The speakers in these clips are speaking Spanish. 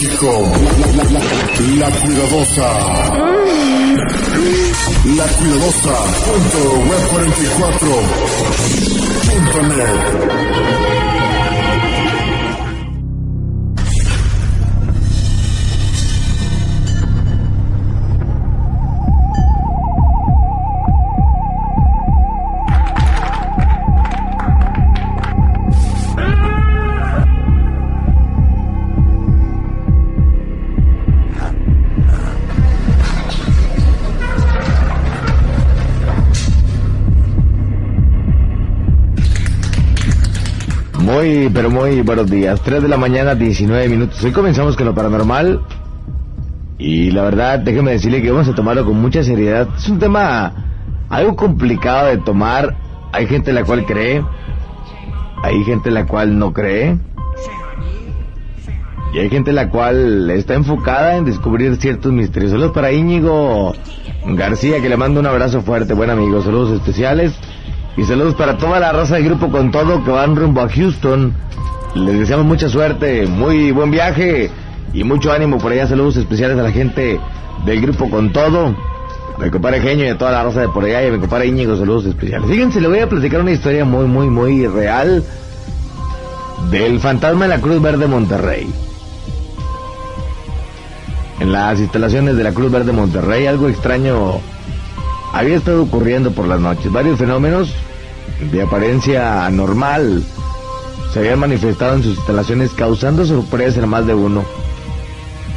México. La, cuidadosa. La cuidadosa. Punto web 44. Punto net. Muy, pero muy buenos días. 3 de la mañana, 19 minutos. Hoy comenzamos con lo paranormal. Y la verdad, déjeme decirle que vamos a tomarlo con mucha seriedad. Es un tema algo complicado de tomar. Hay gente la cual cree. Hay gente la cual no cree. Y hay gente la cual está enfocada en descubrir ciertos misterios. Saludos para Íñigo García, que le mando un abrazo fuerte. Buen amigo, saludos especiales. Y saludos para toda la raza del grupo con todo que van rumbo a Houston. Les deseamos mucha suerte, muy buen viaje y mucho ánimo por allá. Saludos especiales a la gente del grupo con todo. A mi compadre Genio y a toda la raza de por allá y a mi compadre Íñigo, saludos especiales. Fíjense, le voy a platicar una historia muy, muy, muy real del fantasma de la Cruz Verde Monterrey. En las instalaciones de la Cruz Verde Monterrey, algo extraño había estado ocurriendo por las noches. Varios fenómenos de apariencia anormal se habían manifestado en sus instalaciones causando sorpresa en más de uno.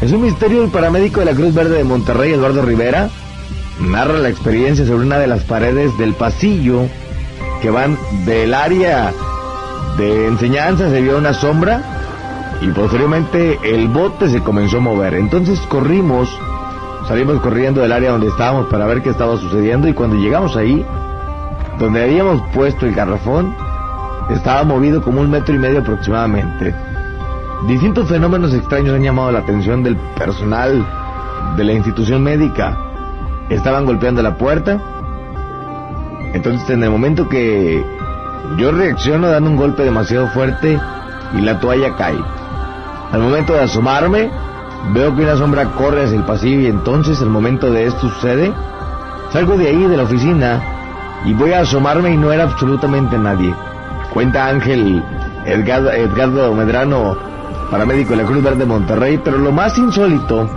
Es un misterio el paramédico de la Cruz Verde de Monterrey, Eduardo Rivera, narra la experiencia sobre una de las paredes del pasillo que van del área de enseñanza, se vio una sombra y posteriormente el bote se comenzó a mover. Entonces corrimos, salimos corriendo del área donde estábamos para ver qué estaba sucediendo y cuando llegamos ahí, donde habíamos puesto el garrafón, estaba movido como un metro y medio aproximadamente. Distintos fenómenos extraños han llamado la atención del personal de la institución médica. Estaban golpeando la puerta. Entonces en el momento que yo reacciono dando un golpe demasiado fuerte y la toalla cae. Al momento de asomarme, veo que una sombra corre hacia el pasillo y entonces el momento de esto sucede. Salgo de ahí, de la oficina, y voy a asomarme y no era absolutamente nadie. Cuenta Ángel Edgardo, Edgardo Medrano, paramédico de la Cruz Verde Monterrey, pero lo más insólito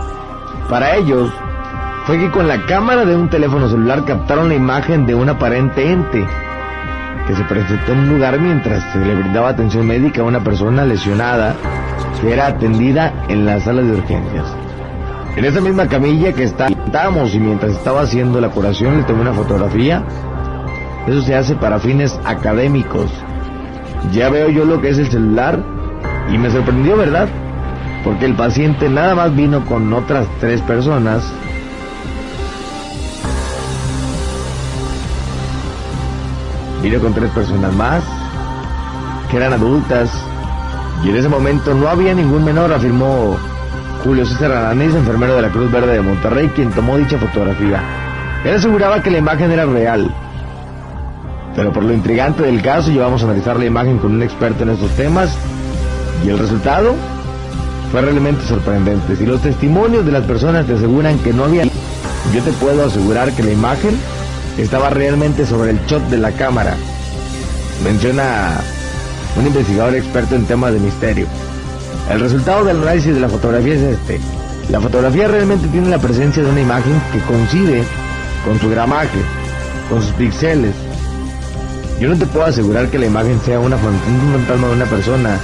para ellos fue que con la cámara de un teléfono celular captaron la imagen de un aparente ente que se presentó en un lugar mientras se le brindaba atención médica a una persona lesionada que era atendida en la sala de urgencias. En esa misma camilla que estábamos y mientras estaba haciendo la curación le tomé una fotografía eso se hace para fines académicos. Ya veo yo lo que es el celular y me sorprendió, ¿verdad? Porque el paciente nada más vino con otras tres personas. Vino con tres personas más, que eran adultas, y en ese momento no había ningún menor, afirmó Julio César Aranés, enfermero de la Cruz Verde de Monterrey, quien tomó dicha fotografía. Él aseguraba que la imagen era real, pero por lo intrigante del caso, llevamos a analizar la imagen con un experto en estos temas y el resultado fue realmente sorprendente. Si los testimonios de las personas te aseguran que no había... Yo te puedo asegurar que la imagen estaba realmente sobre el shot de la cámara. Menciona un investigador experto en temas de misterio. El resultado del análisis de la fotografía es este. La fotografía realmente tiene la presencia de una imagen que coincide con su gramaje, con sus píxeles, yo no te puedo asegurar que la imagen sea una, un fantasma de una persona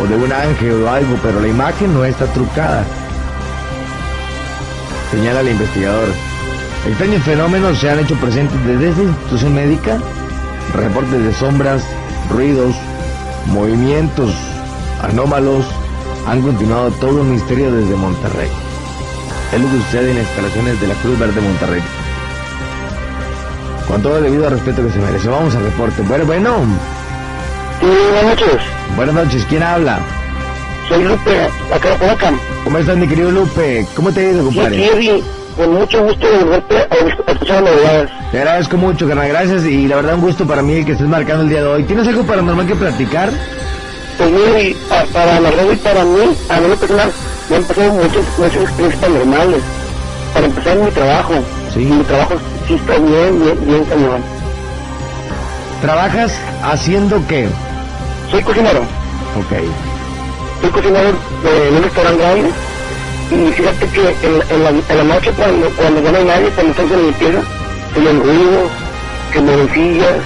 o de un ángel o algo, pero la imagen no está trucada. Señala el investigador. Extraños fenómenos se han hecho presentes desde esta institución médica. Reportes de sombras, ruidos, movimientos anómalos han continuado todo un misterio desde Monterrey. Es lo que sucede en instalaciones de la Cruz Verde Monterrey con todo el debido respeto que se merece. Vamos al reporte. Bueno, bueno. Sí, buenas noches. Buenas noches, ¿quién habla? Soy Lupe, acá de Podacan. ¿Cómo estás, mi querido Lupe? ¿Cómo te ha ido, compadre? Sí, con mucho gusto de volverte a escuchar novedades. Te agradezco mucho, carnal, gracias y la verdad un gusto para mí que estés marcando el día de hoy. ¿Tienes algo paranormal que platicar? Pues mire, para la red y para mí, a mí personal, me han pasado muchas, muchas experiencias paranormales. Para empezar, mi trabajo. Sí. Mi trabajo sí está bien, bien, bien cañón. ¿Trabajas haciendo qué? Soy cocinero. Ok. Soy cocinero de en un restaurante grande. Y fíjate que en, en, la, en la noche, cuando, cuando ya no hay nadie, cuando estamos en limpieza, se oyen ruidos, se sillas,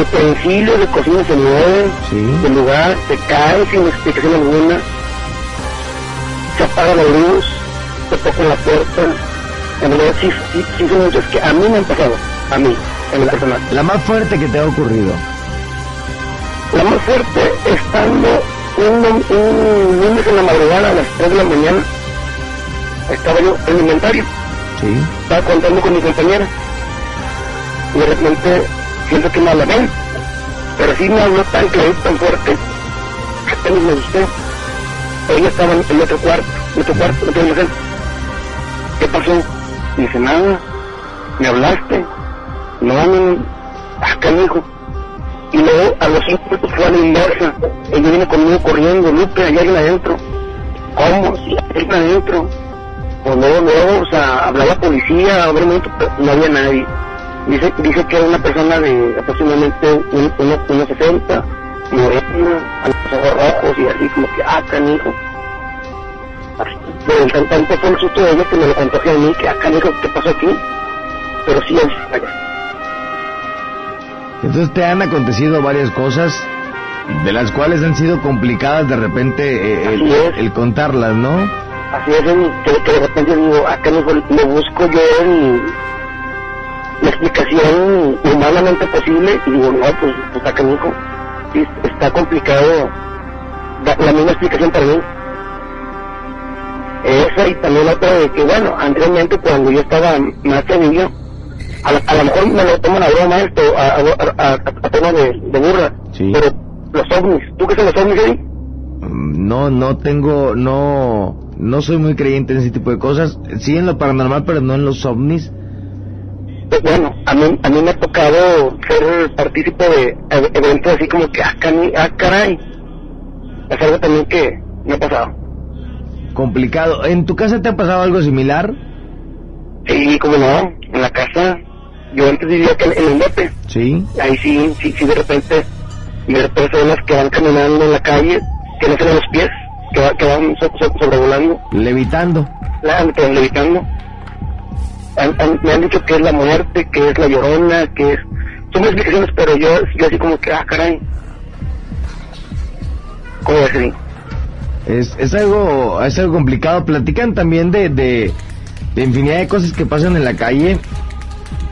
utensilios de cocina se mueven Sí. del lugar, se caen sin explicación alguna, se apaga la luz, se toca la puerta. En realidad sí, sí, sí son muchas que a mí me han pasado, a mí, en lo personal. La más fuerte que te ha ocurrido. La más fuerte, estando un, un lunes en la madrugada a las 3 de la mañana, estaba yo en el inventario, Sí. estaba contando con mi compañera, y de repente siento que me habla ven, pero sí me habló tan clarito, tan fuerte, que apenas me asusté. Ella estaba en el otro cuarto, en otro cuarto, en otro almacén. ¿Qué pasó? Dice, nada, me hablaste, no, no, acá me dijo. Y luego a los cinco minutos fue a la inversa. Ella viene conmigo corriendo, Lupe, hay alguien adentro. ¿Cómo? Hay alguien adentro. Pues luego, luego, o sea, hablaba la policía, a ver un momento, no había nadie. Dice, dice que era una persona de aproximadamente un- uno- unos 60, morena, a los ojos y así como que, ah, canijo. Así, Pero el tan- tanto fue el susto de ella que me lo contó que a mí, que, ah, canijo, ¿qué pasó aquí? Pero sí, es, Entonces te han acontecido varias cosas de las cuales han sido complicadas de repente eh, el, el contarlas, ¿no? Así es, que, que de repente digo, acá me, me busco yo el- la explicación humanamente posible y digo, no, pues, pues acá hijo, sí, está complicado da- la misma explicación para mí. Esa y también la otra de que, bueno, anteriormente cuando yo estaba más niño, a, a lo mejor me lo toman a broma esto, a, a, a, a- a tono de, de burla, Sí. pero los ovnis, ¿tú qué son los ovnis, Eddie? Mm, No, no tengo, no, no soy muy creyente en ese tipo de cosas. Sí en lo paranormal, pero no en los ovnis. Pues bueno, a mí, a mí me ha tocado ser partícipe de eventos así como que, ah, ah, caray. Es algo también que me ha pasado. Complicado. ¿En tu casa te ha pasado algo similar? Sí, como no, en la casa, yo antes vivía acá en, el lote, Sí. ahí sí, sí, sí, de repente, ver personas que van caminando en la calle, que no se ven los pies, que, va- que van so- so- sobrevolando, Levitando. la- levitando. Han- han- me han dicho que es la muerte, que es la llorona, que es... Son explicaciones, pero yo, yo así como que, ah, caray. ¿Cómo así? Es, es algo, es algo complicado. Platican también de, de, de infinidad de cosas que pasan en la calle.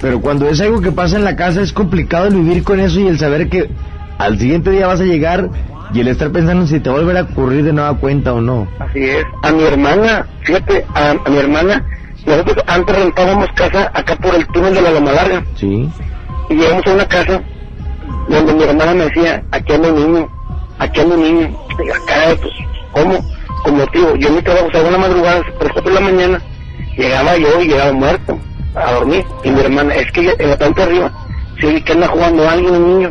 Pero cuando es algo que pasa en la casa es complicado el vivir con eso y el saber que al siguiente día vas a llegar y el estar pensando si te va a volver a ocurrir de nueva cuenta o no. Así es. A mi hermana, fíjate, a, a mi hermana, nosotros antes rentábamos casa acá por el túnel de la Loma Larga. Sí. Y llegamos a una casa donde mi hermana me decía, aquí anda un niño, aquí anda un niño. Y acá, pues, ¿cómo? Como te digo, yo en mi trabajo salgo en la madrugada, por las cuatro de la mañana, llegaba yo y llegaba muerto a dormir. Y mi hermana, es que en la planta arriba, se oye que anda jugando alguien, un niño.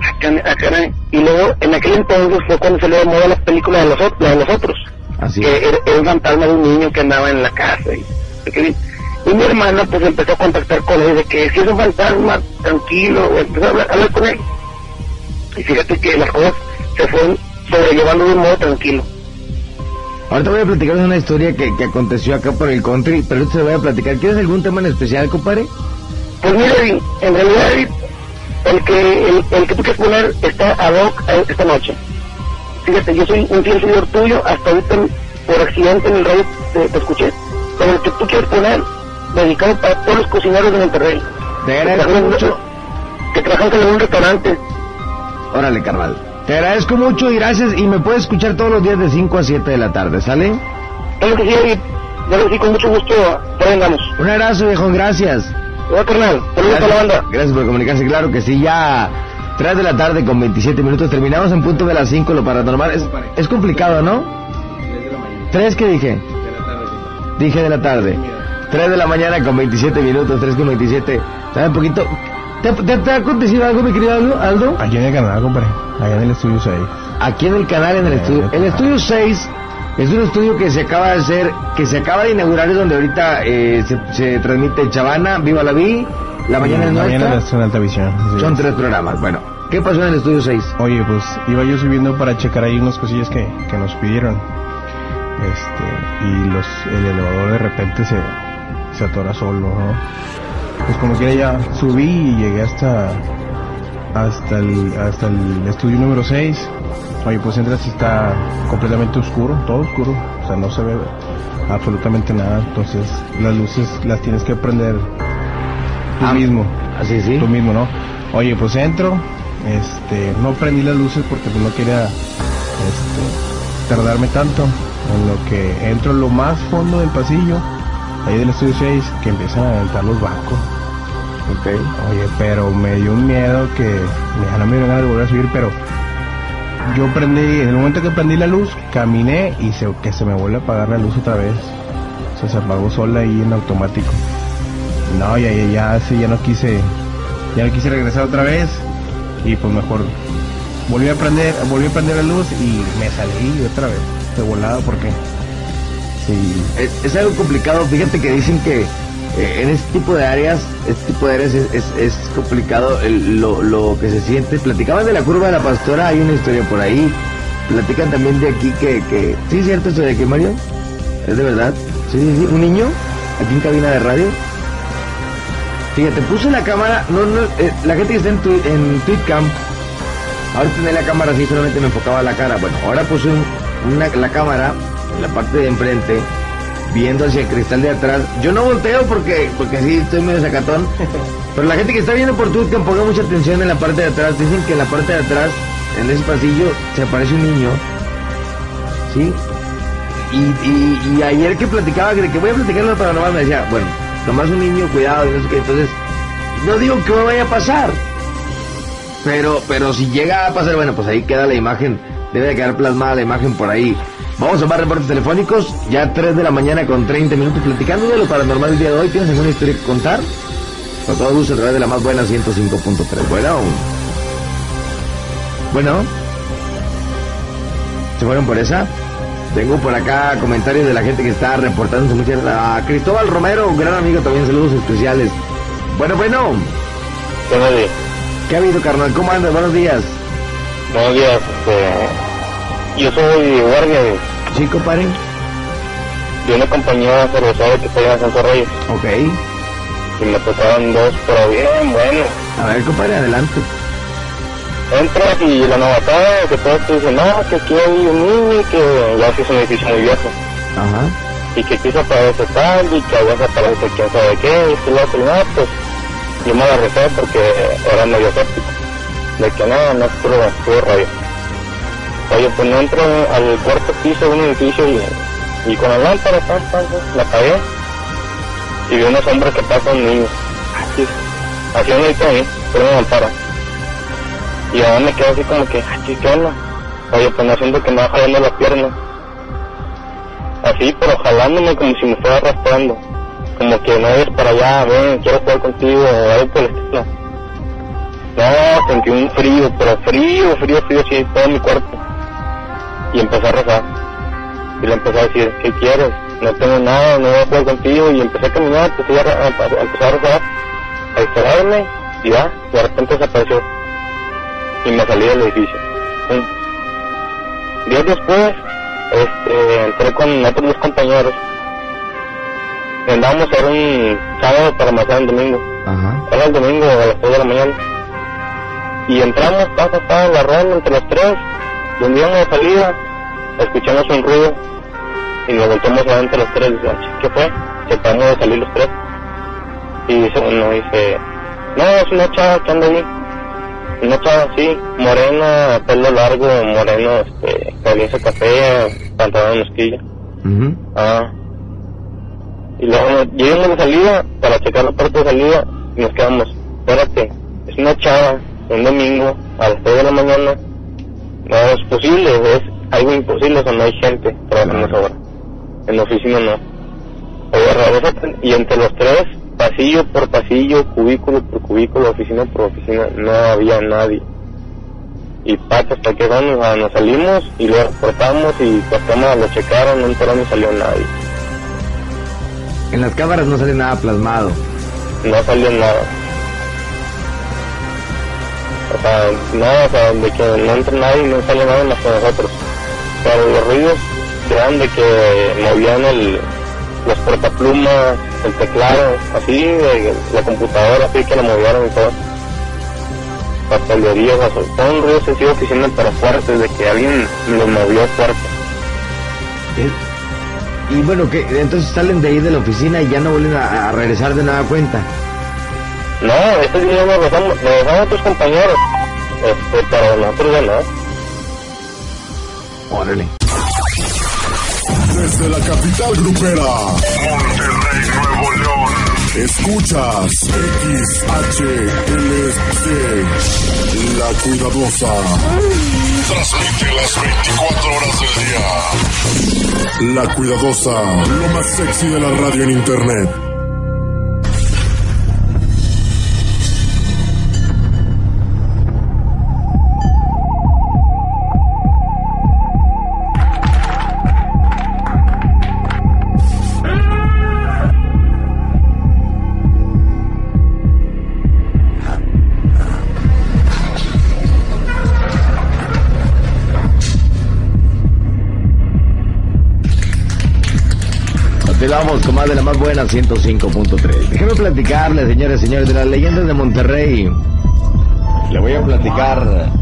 Acá, acá, y luego, en aquel entonces fue cuando salió de moda la película de los, de los otros Así que era, era un fantasma de un niño que andaba en la casa. Y, y mi hermana pues empezó a contactar con él de que si es un fantasma, tranquilo, empezó a hablar, a hablar con él. Y fíjate que las cosas se fueron sobrellevando de un modo tranquilo. Ahorita voy a platicar una historia que, que aconteció acá por el country, pero ahorita te voy a platicar. ¿Quieres algún tema en especial, compadre? Pues mira, en realidad el que, el, el que tú quieres poner está ad hoc a esta noche. Fíjate, yo soy un fiel seguidor tuyo, hasta ahorita por accidente en el radio te, te escuché. Pero el que tú quieres poner, dedicado para todos los cocineros de Monterrey. Te agradezco mucho. Que trabajan en un restaurante. Órale, carnal. Te agradezco mucho y gracias. Y me puedes escuchar todos los días de 5 a 7 de la tarde, ¿sale? Que que sí, con mucho gusto. Andamos. Un abrazo, viejo, gracias. Hola, carnal. A la banda. Gracias por comunicarse, claro que sí, ya 3 de la tarde con 27 minutos, terminamos en punto de las 5, lo paranormal. Es, es complicado, ¿no? ¿Tres qué dije? Dije de la tarde. 3 de la mañana con 27 minutos, 3 con 27. ¿Sabe un poquito? ¿Te, te, te ha acontecido algo, mi querido Aldo? Aquí en el canal, compadre. Allá en el estudio 6. Aquí en el canal, en el Eh, estudio. El estudio 6 es un estudio que se acaba de hacer, que se acaba de inaugurar, es donde ahorita eh, se, se transmite Chavana, Viva la Vi, La Mañana es La mañana Nuestra. en alta visión. sí. Son tres programas. Bueno, ¿qué pasó en el estudio 6? Oye, pues iba yo subiendo para checar ahí unas cosillas que, que nos pidieron. Este, y los, el elevador de repente se, se atora solo, ¿no? Pues como quiera ya subí y llegué hasta, hasta el, hasta el estudio número 6. Oye, pues entras y está completamente oscuro, todo oscuro, o sea, no se ve absolutamente nada. Entonces, las luces las tienes que prender tú Ah, mismo Así, sí. tú mismo, ¿no? Oye, pues entro, este, no prendí las luces porque pues no quería, este, tardarme tanto, en lo que entro en lo más fondo del pasillo, ahí del estudio 6, que empiezan a aventar los bancos. Ok. Oye, pero me dio un miedo que ya no me dieron ganas de volver a subir, pero yo prendí, en el momento que prendí la luz, caminé y se, que se me vuelve a apagar la luz otra vez. O sea, se apagó sola ahí en automático. No, ya, ya, ya, sí, ya no quise, ya no quise regresar otra vez y pues mejor volví a prender, volví a prender la luz y me salí otra vez de volada porque Es, algo complicado. Fíjate que dicen que eh, en este tipo de áreas, este tipo de áreas es, complicado lo, lo que se siente. Platicaban de la curva de la pastora, hay una historia por ahí. Platican también de aquí que, que ¿sí cierto esto de aquí, Mario? ¿Es de verdad? Sí, sí, sí. ¿Un niño? Aquí en cabina de radio. Fíjate, puse la cámara, no, no, eh, la gente que está en, tu, en Tweetcam, ahora tenía la cámara así, solamente me enfocaba la cara. Bueno, ahora puse un- una, la cámara la parte de enfrente, viendo hacia el cristal de atrás. Yo no volteo porque, porque así estoy medio sacatón. Pero la gente que está viendo por Tweetcam, ponga mucha atención en la parte de atrás. Dicen que en la parte de atrás, en ese pasillo, se aparece un niño. ¿Sí? Y, y, y ayer que platicaba, que voy a platicarlo para nomás, me decía, bueno, nomás un niño, cuidado, y no sé qué. Entonces, no digo que me vaya a pasar. Pero, pero si llega a pasar, bueno, pues ahí queda la imagen. Debe de quedar plasmada la imagen por ahí. Vamos a más reportes telefónicos. Ya 3 de la mañana con 30 minutos platicando de lo paranormal el día de hoy. ¿Tienes alguna historia que contar? Con todo gusto a través de la más buena 105.3. Bueno. Bueno. ¿Se fueron por esa? Tengo por acá comentarios de la gente que está reportando muchas a Cristóbal Romero, gran amigo también, saludos especiales. Bueno, bueno. ¿qué ha habido, carnal? ¿Cómo andas? Buenos días. Buenos días, este, yo soy guardia de, Sí, compadre. de una compañía cervecera que está allá en Santo Reyes Ok. y me tocaron dos, pero bien, bueno. A ver, compadre, adelante. Entras y la novatada, que todos te dicen, no, que aquí hay un niño y que ya es un edificio muy viejo. Ajá. Y que aquí se aparece tal y que allá se aparece quién sabe qué, y y lo otro, nada, pues yo me la recé porque era medio escéptico. De que no, no es puro, puro rollo. Oye, pues no entro al cuarto piso de un edificio y, y con la lámpara, pam, pam, la apagué y vi una sombra que pasa a un niño. Así, así un ladito de mí, por una lámpara. Y ahora me quedo así como que, ay, ¿qué onda? Oye, pues no siento que me va jalando la pierna. Así, pero jalándome como si me fuera arrastrando. Como que no eres para allá, ven, quiero jugar contigo, o algo por el estilo. No, sentí un frío, pero frío, frío, frío, así, todo mi cuerpo. Y empecé a rezar. Y le empecé a decir, ¿qué quieres? No tengo nada, no voy a jugar contigo. Y empecé a caminar, empecé a, a, a- empecé a rezar, a distraerme, y ya, de repente desapareció. Y me salí del edificio. Pum. Días después, este, entré con otros dos compañeros. Andábamos a un sábado para matar el domingo. Ajá. Era el domingo a las 3 de la mañana. Y entramos, pasa, pasa, en la ronda entre los tres. Donde íbamos de salida, escuchamos un ruido. Y nos volteamos a ver entre los tres. Dice, "Ah, ¿qué fue? Se acabamos de salir los tres. Y dice uno, dice, no, es una chava que anda ahí. Una chava así, morena, pelo largo, moreno, este, camisa café, pantalón de mosquilla. Ujú. Ah. Y luego llegamos de salida para checar la puerta de salida y nos quedamos, espérate, es una chava, un domingo a las 3 de la mañana. No es posible, es algo imposible, o sea, no hay gente trabajando Claro. esa hora. En la oficina no. Y entre los tres, pasillo por pasillo, cubículo por cubículo, oficina por oficina, no había nadie. Y pato hasta que vamos, nos salimos y lo reportamos y las cámaras lo checaron, no entró ni salió nadie. En las cámaras no sale nada plasmado. No salió nada. O sea, no, o sea, de que no entra nadie y no sale nada más que nosotros. Pero los ruidos eran de que movían el, los portaplumas, el teclado, así, de, la computadora, así que la movieron y todo. Papelerías, o sea, todo un ruido sencillo que hicieron para fuertes, de que alguien lo movió fuerte. Y bueno, que entonces salen de ahí de la oficina y ya no vuelven a, a regresar de nada cuenta. No, este día lo dejamos, lo dejamos a otros compañeros, este, pero nosotros ya no. Órale. Desde la capital grupera, Monterrey, Nuevo León. escuchas XHLC, La Cuidadosa. Transmite las 24 horas del día. La Cuidadosa, lo más sexy de la radio en internet. Más de la más buena 105.3. Déjeme platicarle, señores señores, de las leyendas de Monterrey. Le voy a platicar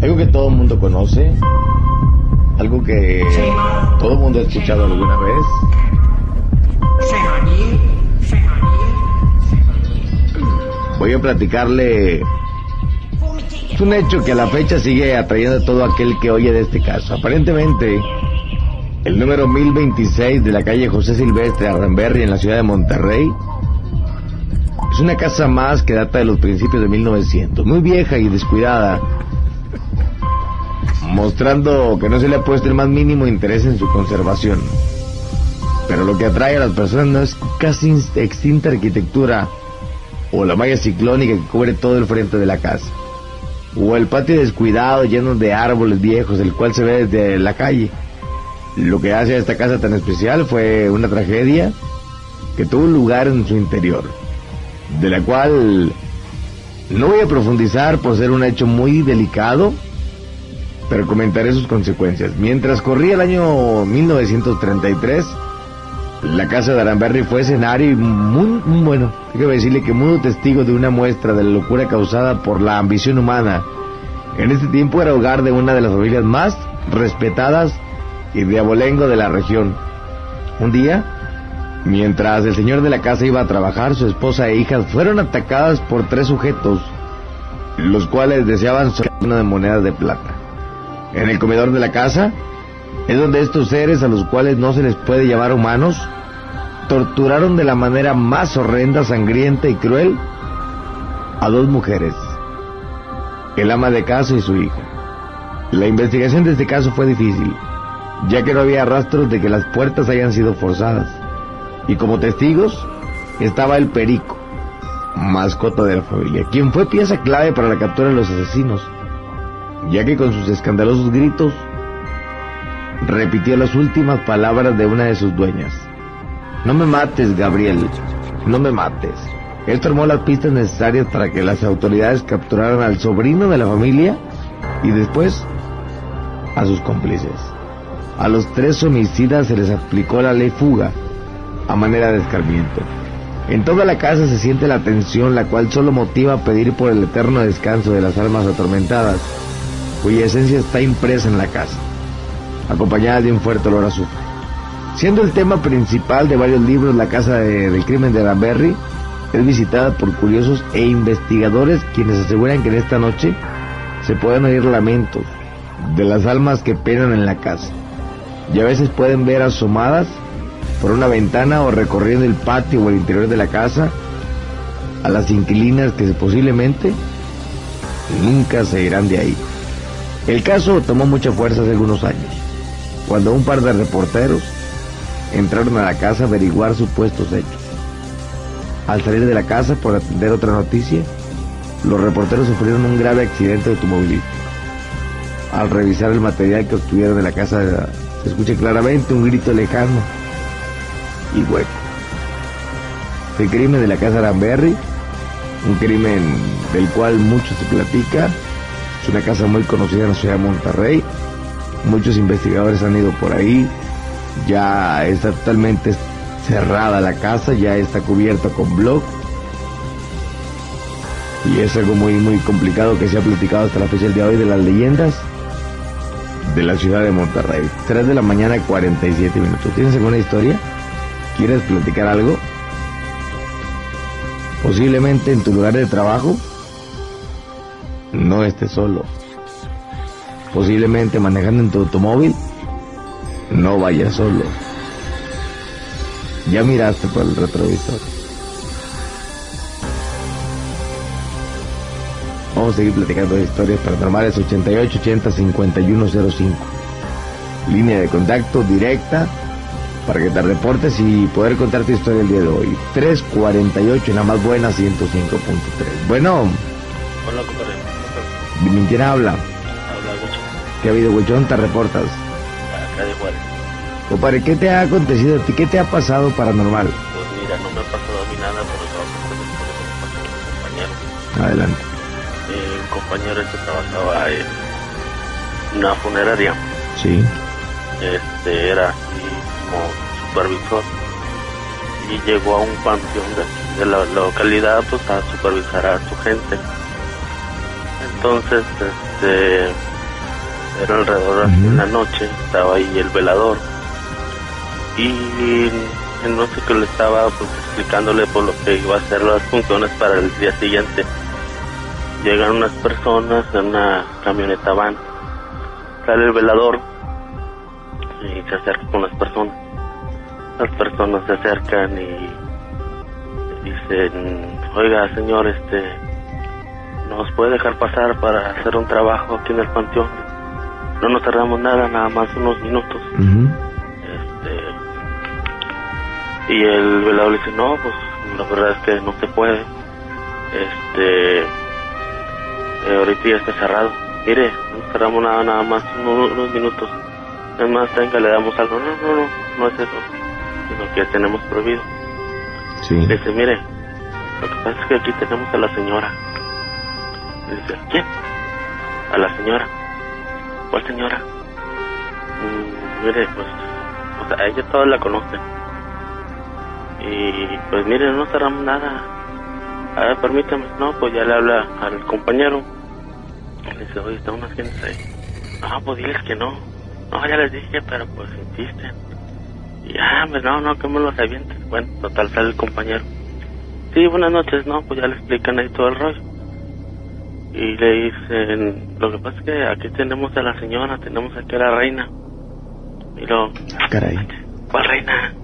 algo que todo el mundo conoce, algo que todo el mundo ha escuchado alguna vez. Voy a platicarle es un hecho que a la fecha sigue atrayendo a todo aquel que oye de este caso. Aparentemente, el número 1026 de la calle José Silvestre Arrenberry en la ciudad de Monterrey es una casa más que data de los principios de 1900, muy vieja y descuidada, mostrando que no se le ha puesto el más mínimo interés en su conservación. Pero lo que atrae a las personas no es casi extinta arquitectura o la malla ciclónica que cubre todo el frente de la casa, o el patio descuidado lleno de árboles viejos, el cual se ve desde la calle. Lo que hace a esta casa tan especial fue una tragedia que tuvo lugar en su interior, de la cual no voy a profundizar por ser un hecho muy delicado, pero comentaré sus consecuencias. Mientras corría el año 1933, la casa de Aramberry fue escenario y muy, muy bueno, déjame decirle que muy testigo de una muestra de la locura causada por la ambición humana. En este tiempo era hogar de una de las familias más respetadas y de abolengo de la región. Un día, mientras el señor de la casa iba a trabajar, su esposa e hijas fueron atacadas por tres sujetos, los cuales deseaban una de monedas de plata. En el comedor de la casa es donde estos seres, a los cuales no se les puede llamar humanos, torturaron de la manera más horrenda, sangrienta y cruel a dos mujeres, el ama de casa y su hija. La investigación de este caso fue difícil, ya que no había rastros de que las puertas hayan sido forzadas. Y como testigos estaba el perico, mascota de la familia, quien fue pieza clave para la captura de los asesinos, ya que con sus escandalosos gritos repitió las últimas palabras de una de sus dueñas. No me mates, Gabriel, no me mates. Esto armó las pistas necesarias para que las autoridades capturaran al sobrino de la familia y después a sus cómplices. A los tres homicidas se les aplicó la ley fuga a manera de escarmiento. En toda la casa se siente la tensión, la cual solo motiva a pedir por el eterno descanso de las almas atormentadas, cuya esencia está impresa en la casa, acompañada de un fuerte olor a azufre. Siendo el tema principal de varios libros, la casa de- del crimen de Danbury es visitada por curiosos e investigadores quienes aseguran que en esta noche se pueden oír lamentos de las almas que penan en la casa y a veces pueden ver asomadas por una ventana o recorriendo el patio o el interior de la casa a las inquilinas que posiblemente nunca se irán de ahí. El caso tomó mucha fuerza hace algunos años, cuando un par de reporteros entraron a la casa a averiguar supuestos hechos. Al salir de la casa por atender otra noticia, los reporteros sufrieron un grave accidente automovilístico. Al revisar el material que obtuvieron de la casa, se escucha claramente un grito lejano y hueco. El crimen de la casa Aramberry, un crimen del cual mucho se platica, es una casa muy conocida en la ciudad de Monterrey. Muchos investigadores han ido por ahí. Ya está totalmente cerrada la casa, ya está cubierta con blog. Y es algo muy, muy complicado que se ha platicado hasta la fecha del día de hoy de las leyendas de la ciudad de Monterrey. 3 de la mañana, 47 minutos. ¿Tienes alguna historia? ¿Quieres platicar algo? Posiblemente en tu lugar de trabajo no estés solo. Posiblemente manejando en tu automóvil no vayas solo. Ya miraste por el retrovisor. Vamos a seguir platicando de historias paranormales 88 80 5105. Línea de contacto directa para que te reportes y poder contar tu historia el día de hoy. 348 en la más buena 105.3. Bueno. Hola, compadre. ¿Quién habla? Habla Gucho, ¿Qué ha habido, Huechón? ¿Te reportas? acá de Juárez. Compadre, ¿qué te ha acontecido a ti? ¿Qué te ha pasado paranormal? Pues mira, no me ha pasado a mí nada, pero trabajo con el compañero. Adelante. Compañero este trabajaba en una funeraria. Sí. Este era así como supervisor. Y llegó a un panteón de, de la localidad pues a supervisar a su gente. Entonces, este era alrededor en la noche, estaba ahí el velador. Y no sé qué le estaba pues explicándole por lo que iba a hacer las funciones para el día siguiente. Llegan unas personas en una camioneta van. Sale el velador y se acerca con las personas. Las personas se acercan y dicen, oiga señor, este, nos puede dejar pasar para hacer un trabajo aquí en el panteón. No nos tardamos nada, nada más unos minutos. Este, y el velador le dice, no, pues la verdad es que no se puede. Este, eh, ahorita ya está cerrado. Mire, no tardamos nada, nada más uno- unos minutos. Es más, venga, le damos algo. No, no, no, no es eso. Sino que tenemos prohibido. Sí. Dice, mire, lo que pasa es que aquí tenemos a la señora. Dice, ¿quién? A la señora. ¿Cuál señora? "Mm, mire, pues, o sea, ella todos la conocen. Y pues mire, no cerramos nada. A ver, permítame. No, pues ya le habla al compañero. Dice, oye, están unas gentes ahí. No, pues diles que no. No, ya les dije, pero pues insisten. Y ah, pues no, no, que me los avienten. Bueno, total, sale el compañero. Sí, buenas noches, no, pues ya le explican ahí todo el rollo. Y le dicen, lo que pasa es que aquí tenemos a la señora, tenemos aquí a la reina. Y luego, Ah, caray. ¿cuál reina?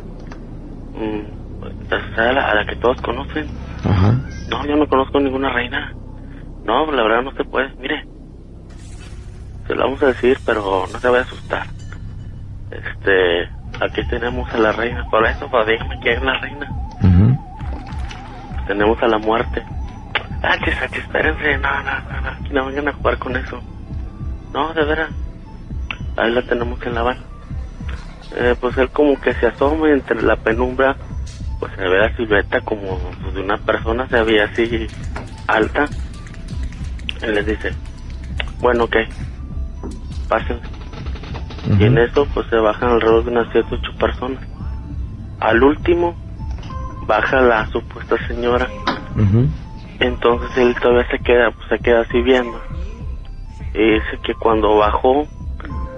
Mm, pues, a, la, a la que todos conocen. Ajá. No, yo no conozco ninguna reina. No, la verdad no se puede. Mire, se lo vamos a decir, pero no se vaya a asustar. Este, aquí tenemos a la reina. Por eso, pues dígame quién es la reina. Tenemos a la muerte. Ah, chis, ah, chis, espérense. No, no, no, no, no vengan a jugar con eso. No, de veras. Ahí la tenemos en la van. Eh, pues él como que se asoma y entre la penumbra, pues se ve la silueta como pues, de una persona, se veía así alta. Él les dice, bueno, ok, pasen. Y en eso pues se bajan alrededor de unas 7 8 personas. Al último baja la supuesta señora. Entonces él todavía se queda, pues se queda así viendo. Y dice que cuando bajó,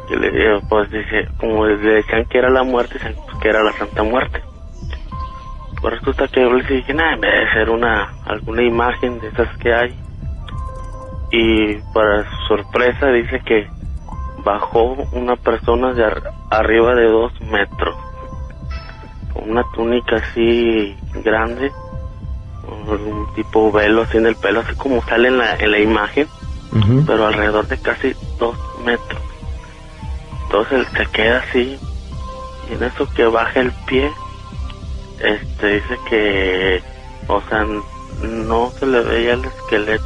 que le pues dice, como le decían que era la muerte, dicen pues, que era la Santa Muerte. Pues resulta que yo le dije, nada, en vez de ser una, alguna imagen de esas que hay. Y para su sorpresa dice que bajó una persona de ar- arriba de dos metros. Una túnica así grande un tipo velo así en el pelo, así como sale en la, en la imagen, pero alrededor de casi dos metros. Entonces él se queda así, y en eso que baja el pie, este dice que o sea, no se le veía el esqueleto,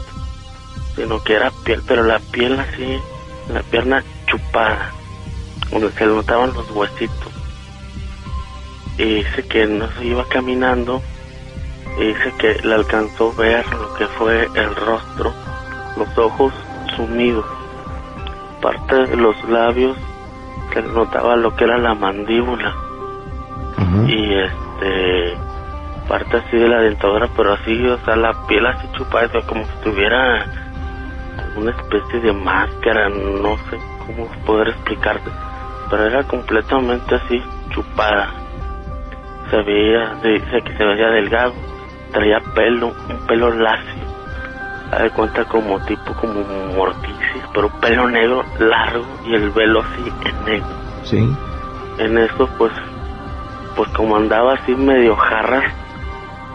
sino que era piel, pero la piel así, la pierna chupada, donde se le notaban los huesitos. Y dice que no se iba caminando, y dice que le alcanzó ver lo que fue el rostro, los ojos sumidos, parte de los labios se le notaba lo que era la mandíbula y este parte así de la dentadura pero así o sea la piel así chupada como si tuviera alguna especie de máscara no sé cómo poder explicarte pero era completamente así chupada. Se veía dice que se veía delgado traía pelo un pelo lacio. De cuenta como tipo como morticis pero pelo negro largo y el velo así en negro. Sí. en eso pues pues como andaba así medio jarras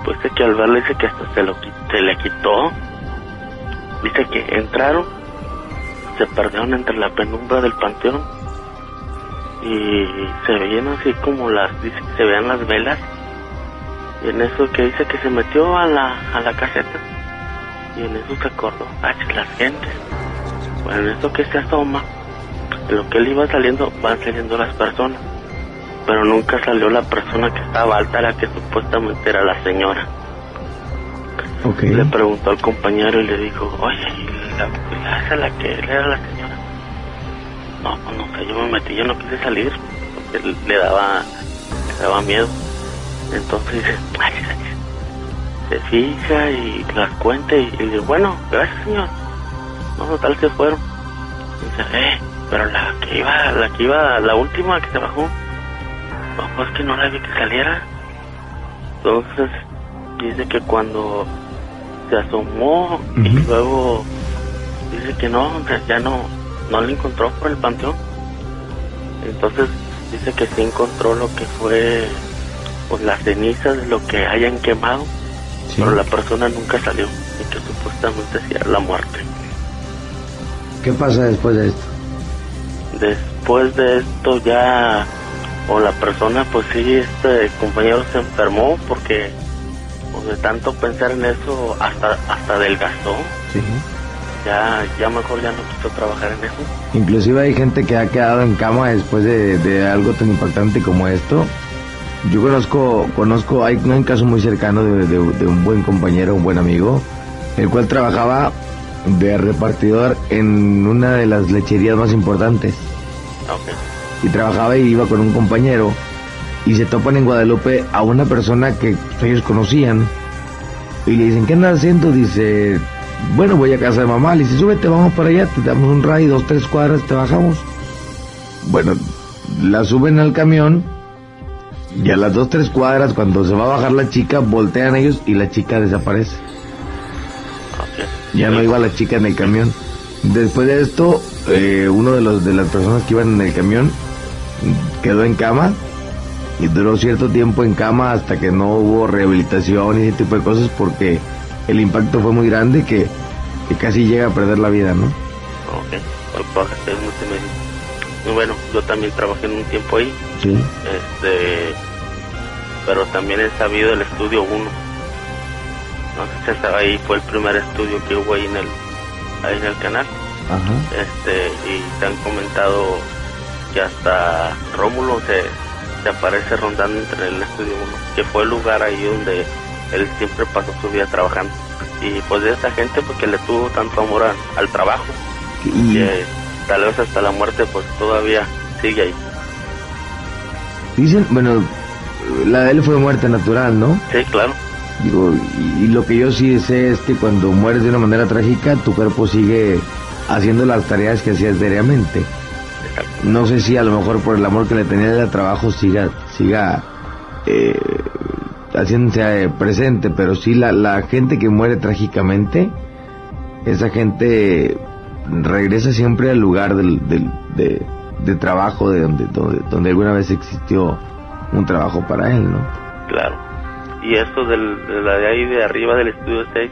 pues de que al verle dice que hasta se lo se le quitó dice que entraron se perdieron entre la penumbra del panteón y se veían así como las dice que se veían las velas. Y en eso que dice que se metió a la a la caseta y en eso se acordó ah las gentes bueno en eso que se asoma lo que él iba saliendo van saliendo las personas pero nunca salió la persona que estaba alta la que supuestamente era la señora Le preguntó al compañero y le dijo, oye, ¿y la, esa la que era la señora? No, no sé, yo me metí, yo no quise salir, porque le- daba, le daba miedo. Entonces dice, ay, ay, ay". se fija y las cuenta y, y dice, bueno, gracias señor. No, total se fueron. Dice, eh, pero la que iba, la que iba, la última que se bajó, no, pues que no la vi que saliera. Entonces, dice que cuando se asomó y luego dice que no, sea, ya no, no la encontró por el panteón. Entonces dice que sí encontró lo que fue pues las cenizas de lo que hayan quemado, Sí. pero la persona nunca salió y que supuestamente sí era la muerte. ¿Qué pasa después de esto? Después de esto ya, o la persona, pues sí, este compañero se enfermó porque pues, de tanto pensar en eso hasta hasta adelgazó. Sí. Ya, ya mejor ya no quiso trabajar en eso. Inclusive hay gente que ha quedado en cama después de, de algo tan impactante como esto. Yo conozco, conozco, hay un caso muy cercano de, de- de un buen compañero, un buen amigo, el cual trabajaba de repartidor en una de las lecherías más importantes. Y trabajaba y iba con un compañero y se topan en Guadalupe a una persona que ellos conocían y le dicen, ¿qué andas haciendo? Dice, bueno, voy a casa de mamá. Le dice, súbete, vamos para allá, te damos un ray, dos, tres cuadras, te bajamos. Bueno, la suben al camión y a las dos, tres cuadras, cuando se va a bajar la chica, voltean ellos y la chica desaparece. Ya no iba la chica en el camión. Después de esto, eh, uno de los de las personas que iban en el camión quedó en cama y duró cierto tiempo en cama hasta que no hubo rehabilitación y ese tipo de cosas porque el impacto fue muy grande que, que casi llega a perder la vida, ¿no? Ok. Pues, pues, es multimedia. Y bueno, yo también trabajé en un tiempo ahí, Sí. este, pero también he sabido el estudio 1. No sé si sabe, ahí fue el primer estudio que hubo ahí en el, ahí en el canal. Ajá. este y te han comentado que hasta Rómulo se, se aparece rondando entre el estudio 1 que fue el lugar ahí donde él siempre pasó su vida trabajando y pues de esa gente porque le tuvo tanto amor a- al trabajo Y que tal vez hasta la muerte pues todavía sigue ahí dicen, bueno, la de él fue muerte natural, ¿no? sí claro Digo, y, y lo que yo sí sé es que cuando mueres de una manera trágica, tu cuerpo sigue haciendo las tareas que hacías diariamente. No sé si a lo mejor por el amor que le tenía al trabajo siga, siga eh, haciéndose eh, presente, pero sí la, la gente que muere trágicamente, esa gente regresa siempre al lugar del, del- de, trabajo de donde, donde, donde alguna vez existió un trabajo para él, ¿no? claro y esto del, de la de ahí de arriba del estudio 6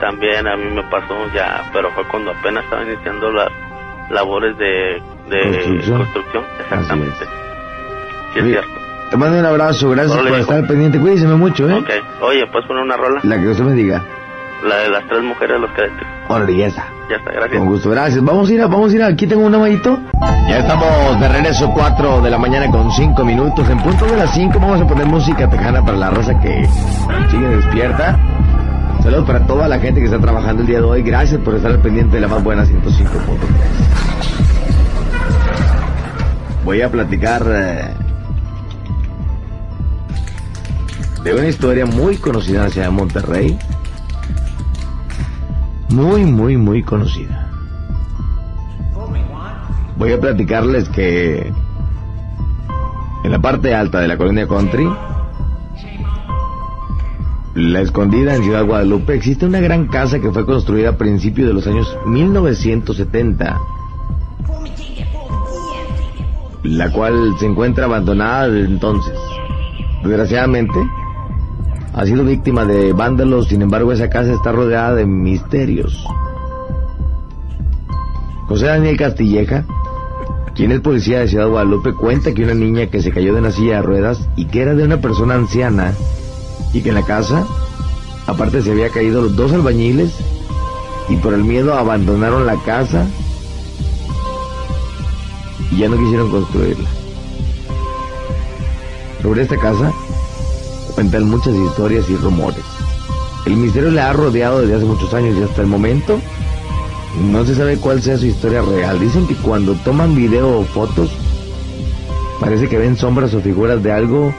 también a mí me pasó ya pero fue cuando apenas estaba iniciando las labores de, de Construcción. construcción exactamente sí es Oye, cierto Te mando un abrazo, gracias por hijo. estar pendiente. Cuídese mucho, ¿eh? Ok. Oye, ¿puedes poner una rola? La que usted me diga. La de las tres mujeres de los cadetes. Órale, ya está. Ya está, gracias. Con gusto, gracias. Vamos a ir a, vamos a ir a, aquí tengo un amadito. Ya estamos de regreso, 4 de la mañana con 5 minutos. En punto de las 5 vamos a poner música tejana para la raza que sigue despierta. Saludos para toda la gente que está trabajando el día de hoy. Gracias por estar al pendiente de la más buena 105.3. Voy a platicar eh, de una historia muy conocida en la ciudad de Monterrey. Muy, muy, muy conocida. Voy a platicarles que en la parte alta de la colonia Country, la escondida en Ciudad Guadalupe, existe una gran casa que fue construida a principios de los años 1970, la cual se encuentra abandonada desde entonces. Desgraciadamente, ha sido víctima de vándalos, sin embargo esa casa está rodeada de misterios. José Daniel Castilleja, quien es policía de Ciudad Guadalupe, cuenta que una niña que se cayó de una silla de ruedas y que era de una persona anciana y que en la casa, aparte se había caído los dos albañiles y por el miedo abandonaron la casa y ya no quisieron construirla. Sobre esta casa cuentan muchas historias y rumores. El misterio le ha rodeado desde hace muchos años y hasta el momento no se sabe cuál sea su historia real. Dicen que cuando toman video o fotos parece que ven sombras o figuras de algo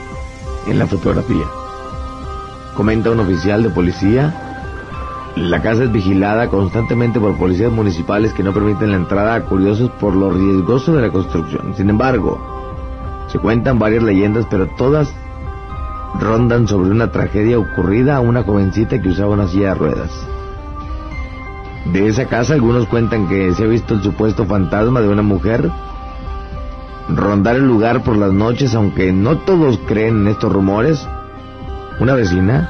en la fotografía. Comenta un oficial de policía. La casa es vigilada constantemente por policías municipales que no permiten la entrada a curiosos por lo riesgoso de la construcción. Sin embargo, se cuentan varias leyendas, pero todas rondan sobre una tragedia ocurrida a una jovencita que usaba una silla de ruedas. De esa casa algunos cuentan que se ha visto el supuesto fantasma de una mujer rondar el lugar por las noches, aunque no todos creen en estos rumores. Una vecina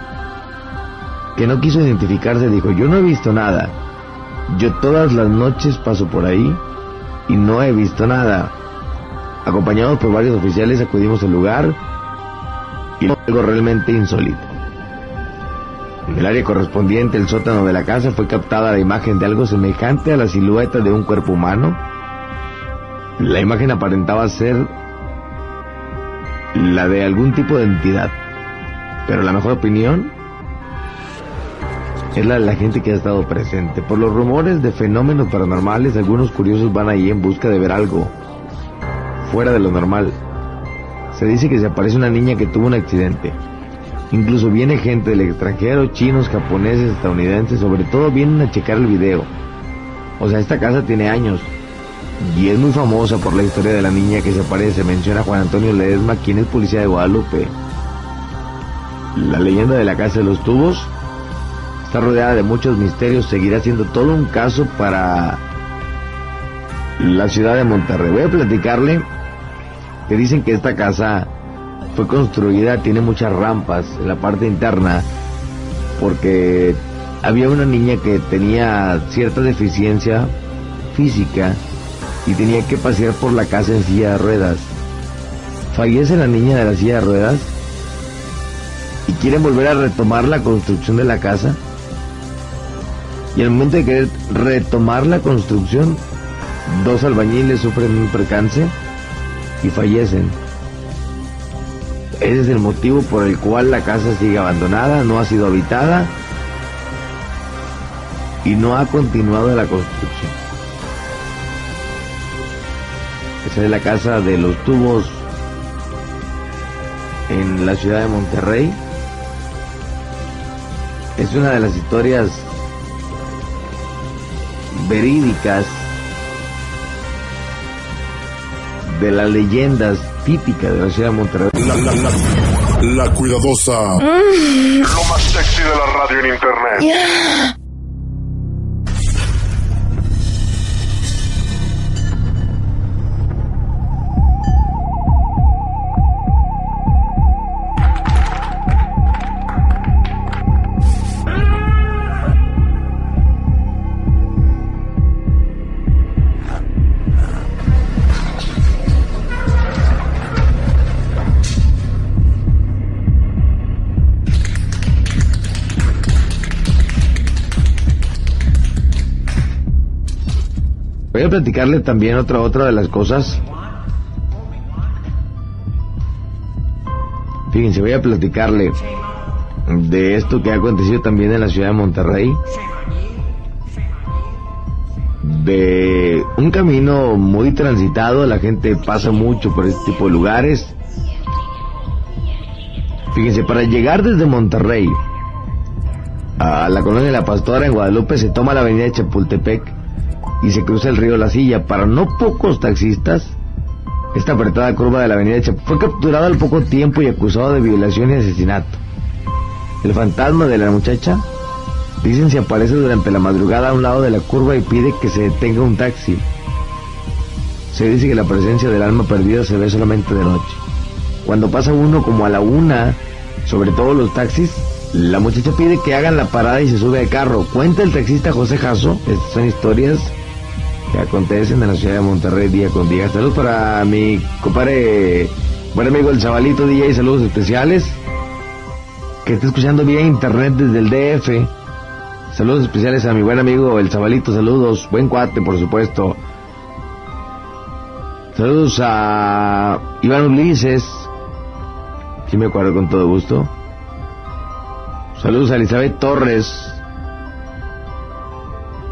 que no quiso identificarse dijo, yo no he visto nada. Yo todas las noches paso por ahí y no he visto nada. Acompañados por varios oficiales acudimos al lugar y algo realmente insólito. En el área correspondiente, el sótano de la casa, fue captada la imagen de algo semejante a la silueta de un cuerpo humano. La imagen aparentaba ser la de algún tipo de entidad, pero la mejor opinión es la de la gente que ha estado presente. Por los rumores de fenómenos paranormales, algunos curiosos van ahí en busca de ver algo fuera de lo normal. Se dice que se aparece una niña que tuvo un accidente. Incluso viene gente del extranjero, chinos, japoneses, estadounidenses, sobre todo vienen a checar el video. O sea, esta casa tiene años. Y es muy famosa por la historia de la niña que se aparece. Menciona Juan Antonio Ledesma, quien es policía de Guadalupe. La leyenda de la casa de los tubos está rodeada de muchos misterios. Seguirá siendo todo un caso para la ciudad de Monterrey. Voy a platicarle que dicen que esta casa fue construida, tiene muchas rampas en la parte interna, porque había una niña que tenía cierta deficiencia física y tenía que pasear por la casa en silla de ruedas. Fallece la niña de la silla de ruedas y quieren volver a retomar la construcción de la casa. Y al momento de querer retomar la construcción, dos albañiles sufren un percance y fallecen. Ese es el motivo por el cual la casa sigue abandonada, no ha sido habitada y no ha continuado la construcción. Esa es la casa de los tubos en la ciudad de Monterrey. Es una de las historias verídicas de las leyendas típicas de la ciudad de Monterrey. La, la, la, la cuidadosa. Lo más sexy de la radio en internet. A platicarle también otra, otra de las cosas. Fíjense, voy a platicarle de esto que ha acontecido también en la ciudad de Monterrey. De un camino muy transitado, la gente pasa mucho por este tipo de lugares. Fíjense, para llegar desde Monterrey a la colonia de La Pastora en Guadalupe se toma la avenida de Chapultepec y se cruza el río La Silla. Para no pocos taxistas, esta apretada curva de la avenida Chapultepec fue capturado al poco tiempo y acusado de violación y asesinato. El fantasma de la muchacha, dicen, se aparece durante la madrugada a un lado de la curva y pide que se detenga un taxi. Se dice que la presencia del alma perdida se ve solamente de noche. Cuando pasa uno como a la una, sobre todo los taxis, la muchacha pide que hagan la parada y se sube al carro. Cuenta el taxista José Jasso. Estas son historias que acontecen en la ciudad de Monterrey día con día. Saludos para mi compadre, buen amigo el Chavalito DJ. Saludos especiales. Que está escuchando vía internet desde el DF. Saludos especiales a mi buen amigo el Chavalito. Saludos. Buen cuate, por supuesto. Saludos a Iván Ulises. Sí me acuerdo con todo gusto. Saludos a Elizabeth Torres.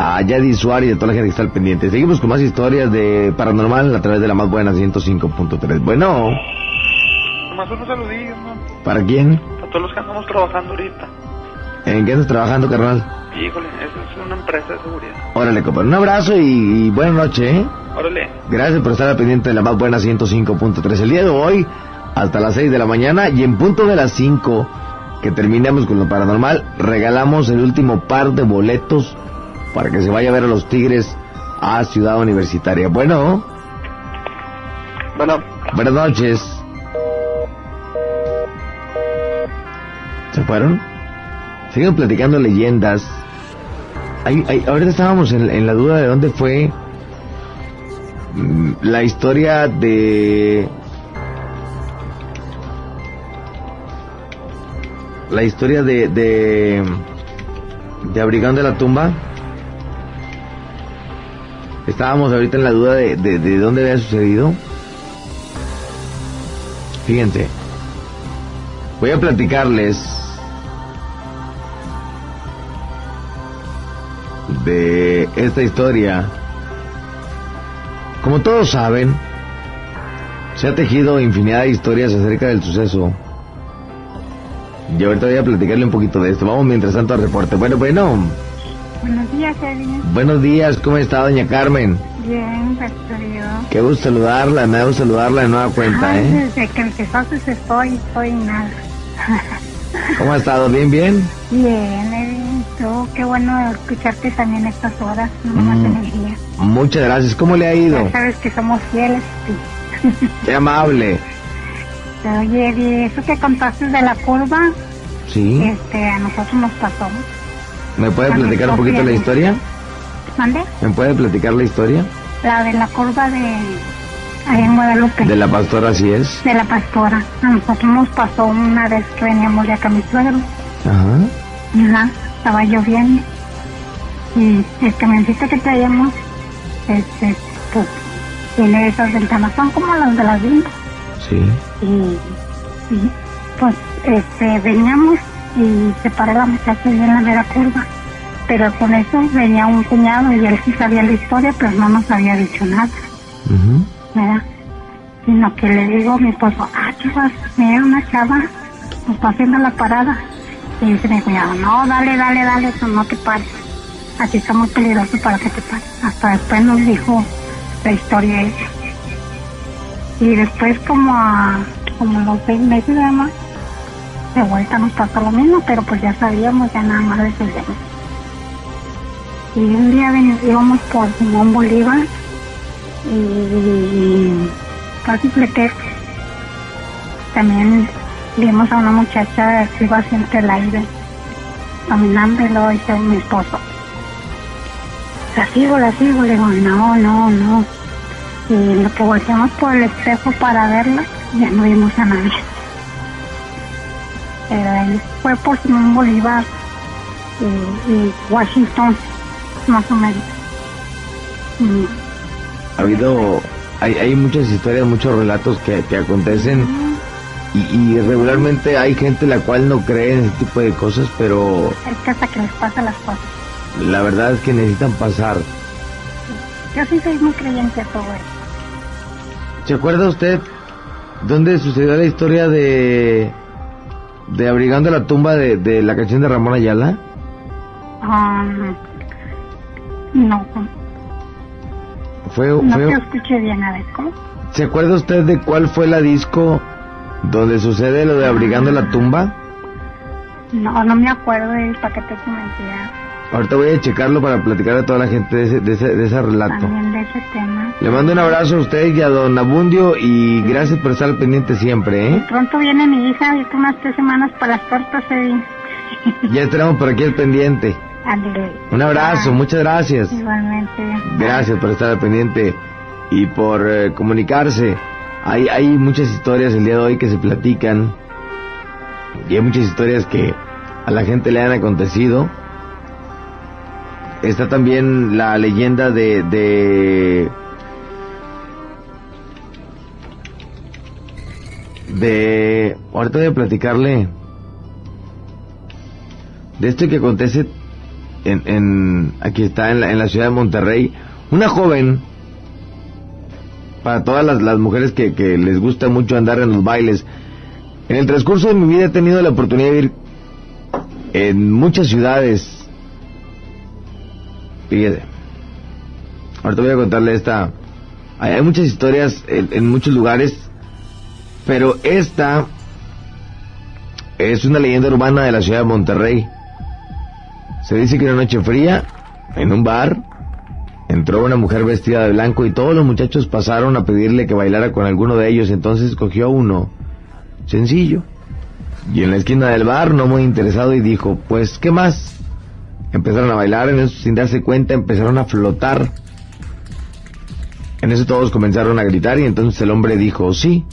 A Yadi Suárez y a toda la gente que está al pendiente. Seguimos con más historias de paranormal a través de la más buena 105.3. Bueno. Nomás unos saludillos, ¿no? ¿Para quién? A todos los que andamos trabajando ahorita. ¿En qué estás trabajando, carnal? Híjole, esa es una empresa de seguridad. Órale, compadre. Un abrazo y, y buena noche, ¿eh? Órale. Gracias por estar al pendiente de la más buena 105.3. El día de hoy, hasta las 6 de la mañana y en punto de las 5 que terminemos con lo paranormal, regalamos el último par de boletos para que se vaya a ver a los Tigres a Ciudad Universitaria. Bueno, Bueno, buenas noches. ¿Se fueron? Siguen platicando leyendas. Hay- hay- ahorita estábamos en, en la duda de dónde fue mm, la historia de la historia de de de Abrigán de la tumba estábamos ahorita en la duda de, de, de dónde había sucedido fíjense voy a platicarles de esta historia como todos saben se ha tejido infinidad de historias acerca del suceso y ahorita voy a platicarle un poquito de esto. Vamos mientras tanto al reporte. Bueno, bueno. Buenos días, Edwin. Buenos días, ¿cómo está doña Carmen? Bien, Dios. Qué gusto saludarla, me da gusto saludarla de nueva cuenta, Ay, ¿eh? Desde que empezaste estoy, estoy nada. ¿Cómo ha estado? ¿Bien, bien? Bien, Edwin. Tú, qué bueno escucharte también estas horas, no más Mm. energía. Muchas gracias, ¿cómo le ha ido? Ya sabes que somos fieles. sí. Qué amable. Oye, Edwin, eso que contaste de la curva, ¿Sí? este, a nosotros nos pasó. ¿Me puede platicar un poquito la historia? ¿Mande? ¿Me puede platicar la historia? La de la curva de ahí en Guadalupe. De la pastora, así es. de la pastora. A nosotros nos pasó una vez que veníamos de acá a mi suegro. Ajá. Ajá, estaba lloviendo. Y el camioncito que traíamos, este, pues, tiene esas ventanas, son como las de las bimbo. Sí. Y, y, pues, este, veníamos y se paró la muchacha ahí en la mera curva. Pero con eso venía un cuñado y él sí sabía la historia, pero no nos había dicho nada. Sino que le digo a mi esposo, ah, chicas, mira una chava, nos está haciendo la parada. Y dice mi cuñado, no, dale, dale, dale, tú no te pares. Aquí está muy peligroso para que te pares. Hasta después nos dijo la historia ella. Y después como a como los seis meses además, de vuelta nos pasó lo mismo, pero pues ya sabíamos, ya nada más decidimos. Y un día íbamos por Simón Bolívar y casi fleté. También vimos a una muchacha que iba entre el aire, caminando y luego dice mi esposo. La sigo, la sigo, le digo, no, no, no. Y lo que por el espejo para verla, ya no vimos a nadie. Fue por Simón Bolívar y, y Washington, más o menos. Y ha habido, hay, hay muchas historias, muchos relatos que, que acontecen y, y regularmente hay gente la cual no cree en ese tipo de cosas, pero Es que hasta que les pasa las cosas. la verdad es que necesitan pasar. Yo sí soy muy creyente a todo eso. ¿Se acuerda usted dónde sucedió la historia de de abrigando la tumba de, de la canción de Ramón Ayala? Um, no, Fue, no fue, te escuché bien, a ver, ¿cómo? ¿Se acuerda usted de cuál fue la disco donde sucede lo de abrigando la tumba? No, no me acuerdo de para qué te mentira Ahorita voy a checarlo para platicar a toda la gente de ese, de ese, de ese relato. también de ese tema. Le mando un abrazo a usted y a don Abundio y gracias por estar al pendiente siempre, ¿eh? Pronto viene mi hija, y unas tres semanas para las tortas, Eddie. Ya estaremos por aquí al pendiente. Ándale. Un abrazo, muchas gracias. Igualmente. Gracias por estar al pendiente y por eh, comunicarse. Hay, hay muchas historias el día de hoy que se platican y hay muchas historias que a la gente le han acontecido. Está también la leyenda de, de de ahorita voy a platicarle de esto que acontece en, en aquí está en la, en la ciudad de Monterrey. Una joven para todas las, las mujeres que, que les gusta mucho andar en los bailes en el transcurso de mi vida he tenido la oportunidad de ir en muchas ciudades ahorita voy a contarle esta hay, muchas historias en, en muchos lugares pero esta es una leyenda urbana de la ciudad de Monterrey. Se dice que una noche fría, en un bar, entró una mujer vestida de blanco y todos los muchachos pasaron a pedirle que bailara con alguno de ellos. Entonces escogió uno, sencillo. Y en la esquina del bar, no muy interesado, y dijo, pues, ¿qué más? Empezaron a bailar, en eso sin darse cuenta empezaron a flotar. En eso todos comenzaron a gritar y entonces el hombre dijo, sí,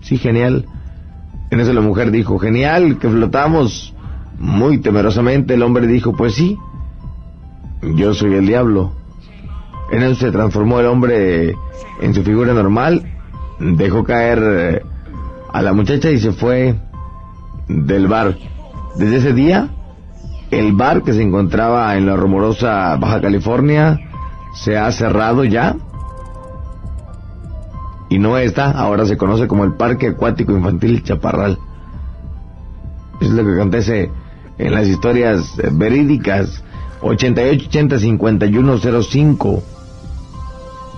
sí, genial. En eso la mujer dijo, genial, que flotamos. Muy temerosamente el hombre dijo, pues sí, yo soy el diablo. En eso se transformó el hombre en su figura normal, dejó caer eh, a la muchacha y se fue del bar. Desde ese día, el bar que se encontraba en la rumorosa Baja California se ha cerrado ya y no está, ahora se conoce como el Parque Acuático Infantil Chaparral. Es lo que acontece en las historias verídicas. 8880-5105.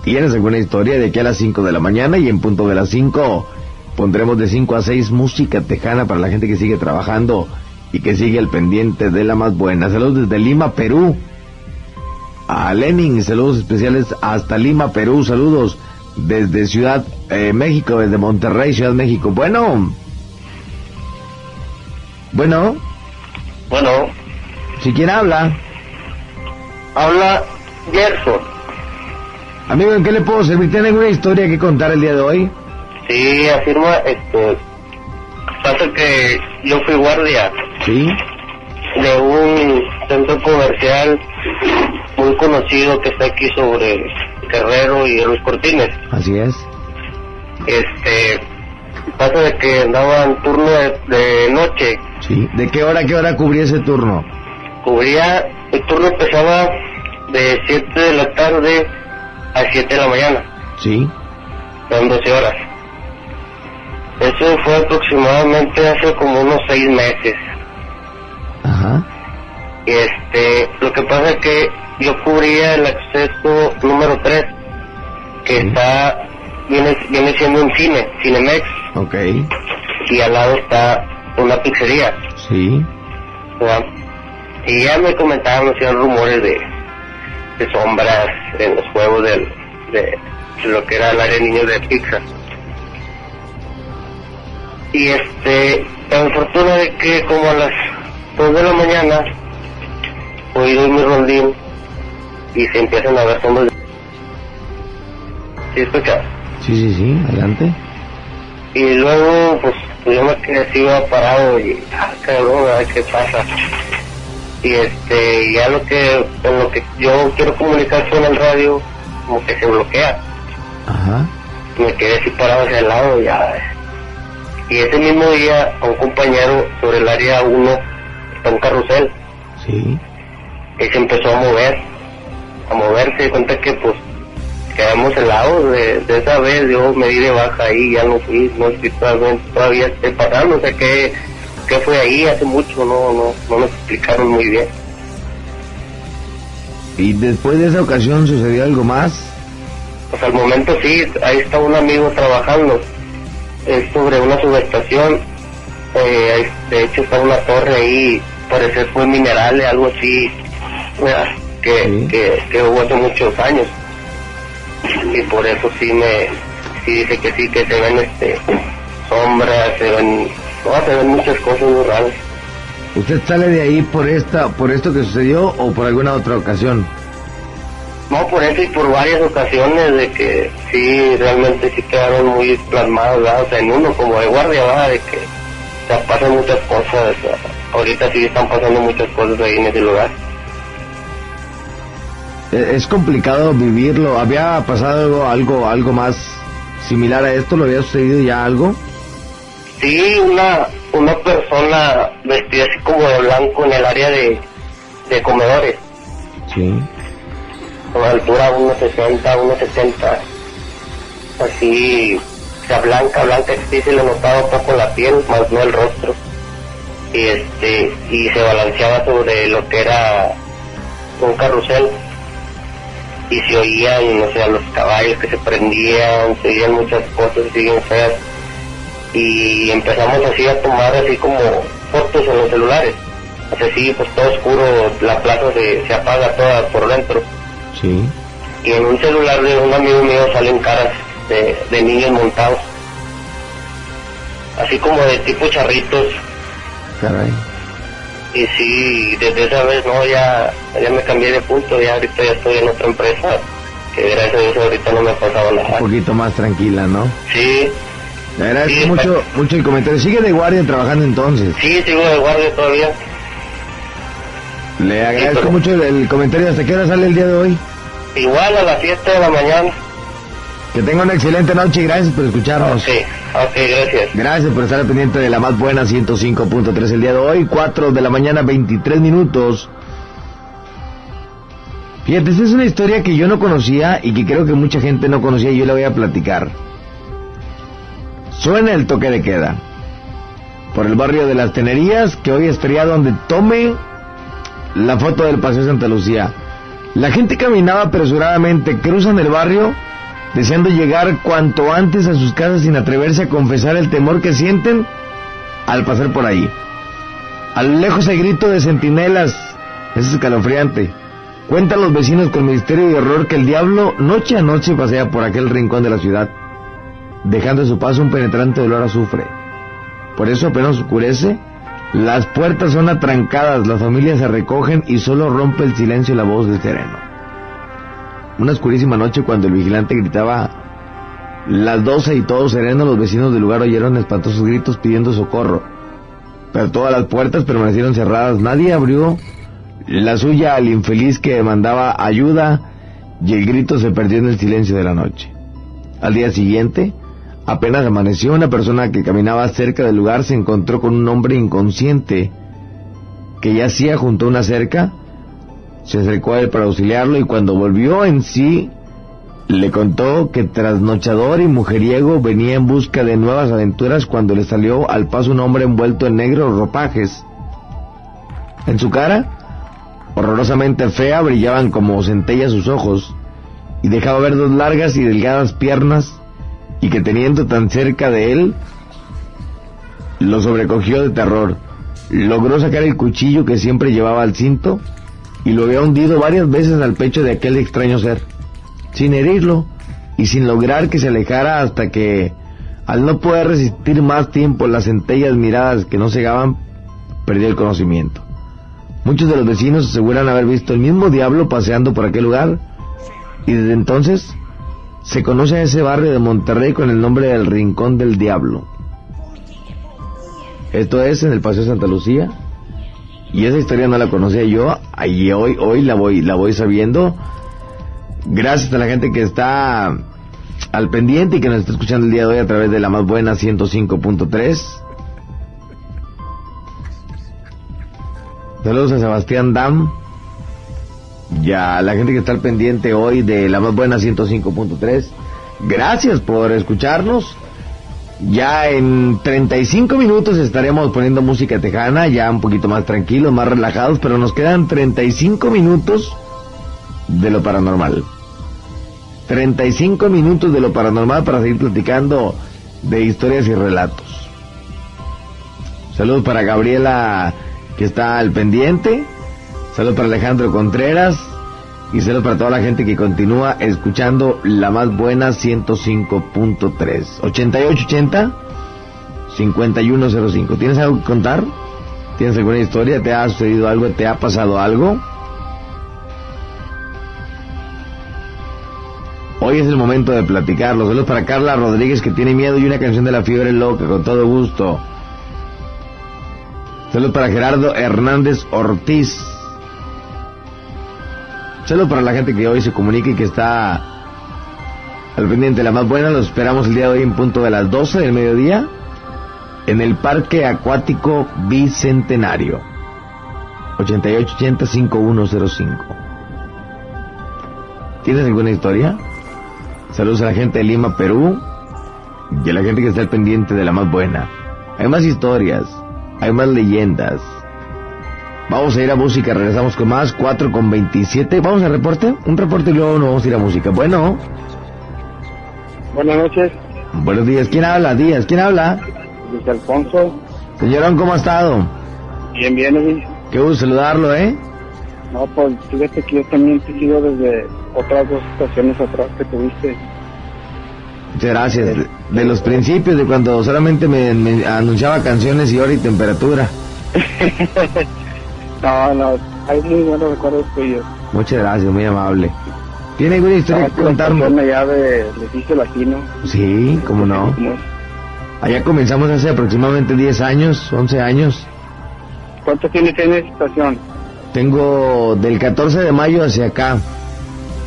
¿Tienes alguna historia de aquí a las 5 de la mañana y en punto de las 5 pondremos de 5 a 6 música tejana para la gente que sigue trabajando y que sigue al pendiente de la más buena? Saludos desde Lima, Perú. A Lenin, saludos especiales hasta Lima, Perú. Saludos desde Ciudad eh, México, desde Monterrey, Ciudad México. Bueno. Bueno, Bueno, si quién habla. habla Gerson. Amigo, ¿en qué le puedo servir? ¿Tiene alguna historia que contar el día de hoy? Sí, afirma, este, pasa que yo fui guardia Sí. de un centro comercial muy conocido que está aquí sobre Guerrero y Luis Cortines. Así es. Este, pasa de que andaba en turno de, de noche, Sí. ¿De qué hora qué hora cubría ese turno? cubría, el turno empezaba de 7 de la tarde a 7 de la mañana, Sí. son 12 horas. Eso fue aproximadamente hace como unos 6 meses. Ajá. Y este, lo que pasa es que yo cubría el acceso número 3, que Sí. está, viene, viene siendo un cine, Cinemex, Ok. y al lado está una pizzería. Sí. ¿verdad? Y ya me comentaban, me hacían rumores de, de sombras en los juegos del, de, lo que era el área de niños de pizza. Y este, tan fortuna de que como a las 2 de la mañana, voy doy mi rondín y se empiezan a ver sombras. ¿Sí escuchas? Sí, sí, sí. Adelante. Y luego, pues, yo me quedé así iba parado y, ah, cabrón, a ver qué pasa. Y este, ya lo que, en lo que yo quiero comunicar con el radio, como que se bloquea. Ajá. Me quedé así parado hacia el lado ya. Y ese mismo día a un compañero sobre el área 1 un carrusel Sí. y se empezó a mover, a moverse, cuenta que pues quedamos helados de, de esa vez, yo me di de baja ahí, ya no fui, no estoy todavía, todavía estoy pasando, o sea que, que fue ahí hace mucho, no, no, no nos explicaron muy bien. ¿Y después de esa ocasión sucedió algo más? Pues al momento sí, ahí está un amigo trabajando, es sobre una subestación, eh, de hecho está una torre ahí, parece fue minerales, algo así, que, Sí. que, que hubo hace muchos años. Y por eso sí me, sí dice que sí, que se ven este, sombras, se ven, no, se ven muchas cosas muy raras. ¿Usted sale de ahí por esta, por esto que sucedió o por alguna otra ocasión? No, por eso y por varias ocasiones de que sí, realmente sí quedaron muy plasmados, ¿verdad? O sea, en uno como de guardia, ¿verdad? De que o sea, pasan muchas cosas, ahorita sí están pasando muchas cosas ahí en ese lugar. E- Es complicado vivirlo. ¿Había pasado algo, algo más similar a esto? ¿Lo había sucedido ya algo? Sí, una, una persona vestida así como de blanco en el área de, de comedores, Sí. con altura 1,60, 1,70, así, o sea, blanca, blanca, sí se le notaba un poco la piel, más no el rostro, y este, y se balanceaba sobre lo que era un carrusel, y se oían, o sea, los caballos que se prendían, se oían muchas cosas así bien feas, y empezamos así a tomar así como fotos en los celulares. O sea, sí, pues todo oscuro, la plaza se, se apaga toda por dentro. Sí. Y en un celular de un amigo mío salen caras de, de niños montados. Así como de tipo charritos. Caray. Y sí, desde esa vez no, ya, ya me cambié de punto, ya ahorita ya estoy en otra empresa. Que gracias a Dios ahorita no me ha pasado Un nada. poquito más tranquila, ¿no? Sí, Le agradezco Sí, mucho, mucho el comentario. Sigue de guardia trabajando entonces. sí, sigo de guardia todavía. Le agradezco pero- mucho el, el comentario. ¿Hasta qué hora sale el día de hoy? Igual a las 7 de la mañana. Que tenga una excelente noche y gracias por escucharnos. Ok, ok, gracias. Gracias por estar pendiente de la más buena 105.3 el día de hoy, 4 de la mañana, 23 minutos. Fíjate, esta es una historia que yo no conocía y que creo que mucha gente no conocía y yo la voy a platicar. Suena el toque de queda. Por el barrio de las Tenerías, que hoy estaría donde tome la foto del Paseo Santa Lucía. La gente caminaba apresuradamente, cruzan el barrio deseando llegar cuanto antes a sus casas sin atreverse a confesar el temor que sienten al pasar por ahí. A lo lejos el grito de centinelas es escalofriante. Cuentan los vecinos con misterio y horror que el diablo noche a noche pasea por aquel rincón de la ciudad, dejando a su paso un penetrante olor a azufre. Por eso apenas oscurece, las puertas son atrancadas, las familias se recogen y solo rompe el silencio la voz del sereno. Una oscurísima noche cuando el vigilante gritaba las doce y todo sereno, los vecinos del lugar oyeron espantosos gritos pidiendo socorro. Pero todas las puertas permanecieron cerradas, nadie abrió la suya al infeliz que demandaba ayuda y el grito se perdió en el silencio de la noche. Al día siguiente, apenas amaneció, una persona que caminaba cerca del lugar se encontró con un hombre inconsciente que yacía junto a una cerca se acercó a él para auxiliarlo y cuando volvió en sí, le contó que trasnochador y mujeriego venía en busca de nuevas aventuras cuando le salió al paso un hombre envuelto en negros ropajes. En su cara, horrorosamente fea, brillaban como centellas sus ojos y dejaba ver dos largas y delgadas piernas y que teniendo tan cerca de él, lo sobrecogió de terror. Logró sacar el cuchillo que siempre llevaba al cinto y lo había hundido varias veces al pecho de aquel extraño ser, sin herirlo y sin lograr que se alejara hasta que, al no poder resistir más tiempo las centellas miradas que no cegaban, perdió el conocimiento. Muchos de los vecinos aseguran haber visto el mismo diablo paseando por aquel lugar y desde entonces se conoce a ese barrio de Monterrey con el nombre del Rincón del Diablo. Esto es en el Paseo Santa Lucía, y esa historia no la conocía yo, y hoy, hoy la voy, la voy sabiendo. Gracias a la gente que está al pendiente y que nos está escuchando el día de hoy a través de la más buena 105.3. Saludos a Sebastián Dam. Y a la gente que está al pendiente hoy de la más buena 105.3. Gracias por escucharnos. Ya en 35 minutos estaremos poniendo música tejana, ya un poquito más tranquilos, más relajados, pero nos quedan 35 minutos de lo paranormal. 35 minutos de lo paranormal para seguir platicando de historias y relatos. Saludos para Gabriela que está al pendiente. Saludos para Alejandro Contreras. Y saludos para toda la gente que continúa escuchando la más buena 105.3. 8880 5105. ¿Tienes algo que contar? ¿Tienes alguna historia? ¿Te ha sucedido algo? ¿Te ha pasado algo? Hoy es el momento de platicarlo. Saludos para Carla Rodríguez que tiene miedo y una canción de la fiebre loca, con todo gusto. Saludos para Gerardo Hernández Ortiz. Saludos para la gente que hoy se comunica y que está al pendiente de la más buena. Los esperamos el día de hoy en punto de las 12 del mediodía en el Parque Acuático Bicentenario. 8880-5105. ¿Tienes alguna historia? Saludos a la gente de Lima, Perú. Y a la gente que está al pendiente de la más buena. Hay más historias. Hay más leyendas. Vamos a ir a música, regresamos con más, 4 con 27. Vamos al reporte, un reporte y luego nos vamos a ir a música. Bueno. Buenas noches. Buenos días, ¿quién habla? Díaz, ¿quién habla? Luis Alfonso. Señorón, ¿cómo ha estado? Bien, bien, Luis. Qué gusto saludarlo, ¿eh? No, pues fíjate que yo también te sigo desde otras dos estaciones atrás que tuviste. Muchas gracias. De, de los principios, de cuando solamente me, me anunciaba canciones y hora y temperatura. no, no, hay muy buenos recuerdos tuyos. Muchas gracias, muy amable. ¿Tiene alguna historia No, que contarme? persona ya de Latino. Sí, cómo no. Allá comenzamos hace aproximadamente 10 años, 11 años. ¿Cuánto tienes en esa estación? Tengo del 14 de mayo hacia acá.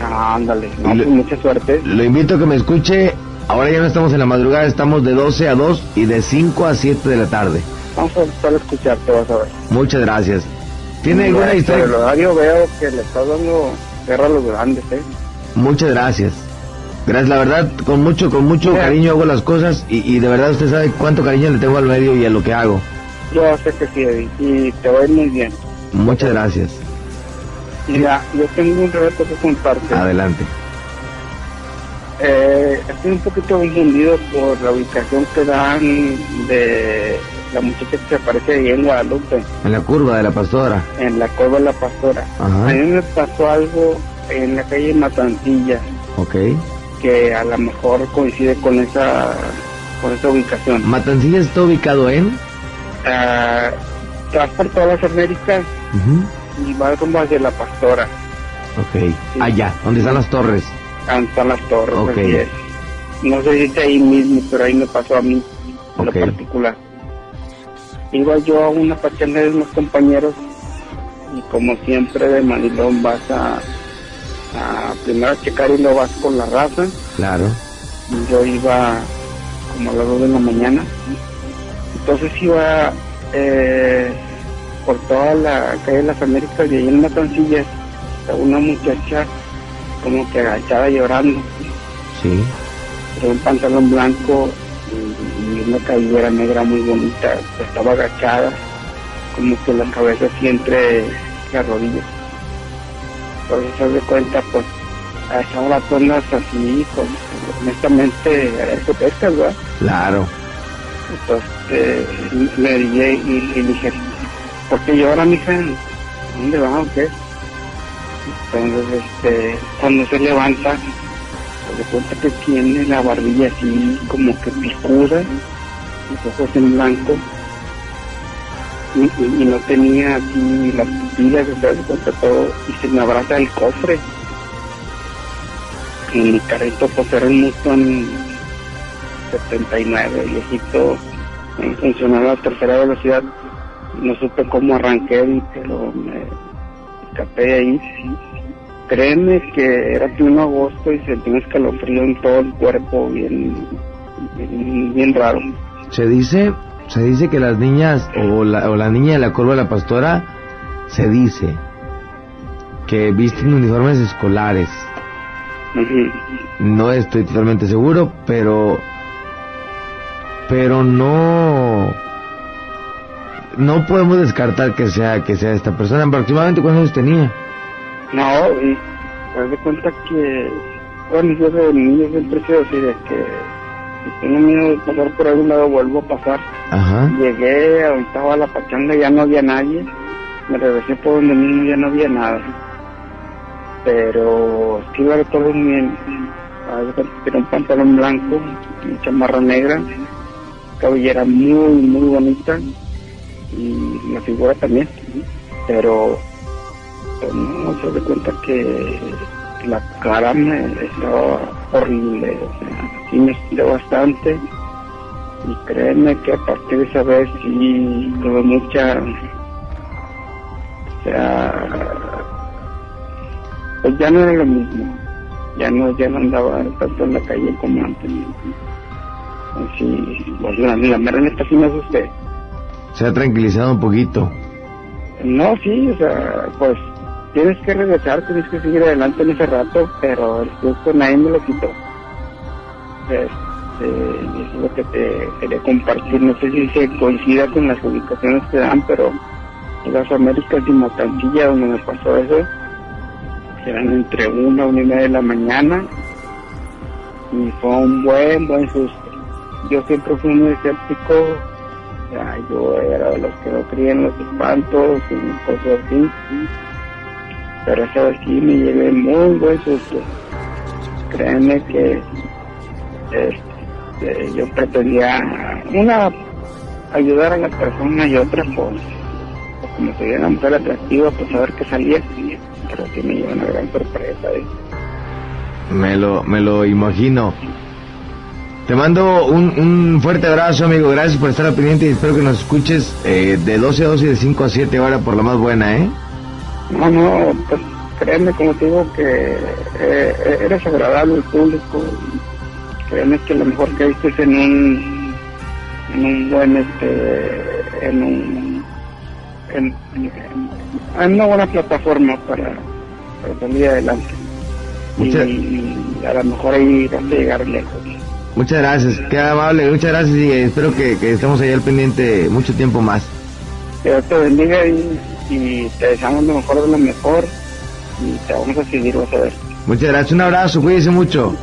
Ah, ándale, no, Y lo- pues mucha suerte. Lo invito a que me escuche. Ahora ya no estamos en la madrugada, estamos de 12 a 2 y de 5 a 7 de la tarde. Vamos a empezar a escucharte, vas a ver. Muchas gracias. ¿Tiene alguna Por el historia? horario veo que le estás dando guerra a los grandes, ¿eh? Muchas gracias. Gracias, la verdad, con mucho, con mucho Mira. cariño hago las cosas y, y de verdad usted sabe cuánto cariño le tengo al medio y a lo que hago. Yo sé que sí, Eddie, y te va a ir muy bien. Muchas gracias. Mira, yo tengo un reto que contarte. Adelante. Eh, estoy un poquito confundido por la ubicación que dan de la muchacha que se aparece ahí en Guadalupe, En la curva de la pastora. en la Cueva de la Pastora. Ajá. A mí me pasó algo en la calle Matancilla, Ok. que a lo mejor coincide con esa con esa ubicación. Matancilla está ubicado en. Ah, vas por todas las Américas Ujú. y vas como hacia la Pastora, Ok. Allá, donde están las torres. donde están las torres. Ok. así es. No sé si es ahí mismo, pero ahí me pasó a mí, en Ok. lo particular. Iba yo a una pachanga de unos compañeros y como siempre de Manilón vas a, a primero a checar y luego vas con la raza. Claro. Y yo iba como a las 2 de la mañana. Entonces iba eh, por toda la calle de las Américas y ahí en Matancillas una muchacha como que agachada llorando, Sí. con un pantalón blanco y una cabellera negra muy bonita, estaba agachada, como que la cabeza así entre las rodillas. Entonces se de cuenta, pues, a esa hora así, pues, honestamente, pescas, ¿verdad? Claro. Entonces eh, le dije y, y dije, ¿por qué llora, mija? ¿Dónde va o qué? Entonces, este, cuando se levanta, se da cuenta que tiene la barbilla así como que picuda, los ojos en blanco, y, no tenía así las pupilas, o sea, todo, y se me abraza el cofre. Y mi carrito pues era un Mustang 79, viejito, funcionaba a tercera velocidad. No supe cómo arranqué, pero me escapé de ahí. créeme que era pleno agosto y sentí un escalofrío en todo el cuerpo, bien, bien raro. Se dice, se dice que las niñas o la, o la niña de la curva de la pastora se dice que visten uniformes escolares. No estoy totalmente seguro, pero pero no no podemos descartar que sea que sea esta persona. Aproximadamente cuántos años tenía. No, y haz de cuenta que, bueno, yo de niño siempre he sido así, de que tengo miedo de pasar por algún lado, vuelvo a pasar. Ajá. Llegué, ahorita a la pachanga, ya no había nadie. Me regresé por donde mismo, ya no había nada. Pero sí recuerdo muy bien. Cuenta que Era un pantalón blanco, una chamarra negra, cabellera muy, muy bonita y la figura también. Pero pues, no se de cuenta que la cara me estaba horrible, o sea, sí me estiré bastante y créeme que a partir de esa vez sí tuve mucha, o sea, pues ya no era lo mismo, ya no, ya no andaba tanto en la calle como antes. Así, pues la, la mera neta sí me asusté. Se ha tranquilizado un poquito. No, sí, o sea, pues tienes que regresar, tienes que seguir adelante en ese rato, pero el susto nadie me lo quitó. Este, eso es lo que te quería compartir. No sé si se coincida con las ubicaciones que dan, pero en las Américas y Matancilla, donde me pasó eso, eran entre una, una y media de la mañana, y fue un buen, buen susto. Yo siempre fui muy escéptico, o sea, yo era de los que no creían los espantos y cosas así. Pero esa vez sí me llevé muy buen susto. Créeme que este, yo pretendía, una, ayudar a la persona y otra, pues, pues como soy una mujer atractiva, pues a ver qué salía. Pero sí me llevé una gran sorpresa. ¿eh? Me lo, me lo imagino. Te mando un, un fuerte abrazo, amigo. Gracias por estar al pendiente y espero que nos escuches eh, de 12 a 12 y de 5 a 7 horas por la más buena, ¿eh? No, no, pues créeme, como te digo, que eh, eres agradable al público. Que lo mejor que viste es en un, en un buen, este, en un, en, en- en una buena plataforma para, para salir adelante. Muchas- Y, a lo mejor ahí vas a llegar lejos. Muchas gracias, qué amable, muchas gracias y espero que, que estemos ahí al pendiente mucho tiempo más. Que Dios te bendiga y, y te deseamos lo mejor de lo mejor y te vamos a seguir, vas a ver. Muchas gracias, un abrazo, cuídese mucho.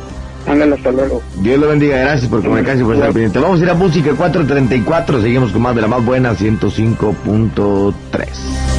Ándale, hasta luego. Dios lo bendiga, gracias por comunicarse y por estar pendiente. Vamos a ir a música 434, seguimos con más de la más buena 105.3.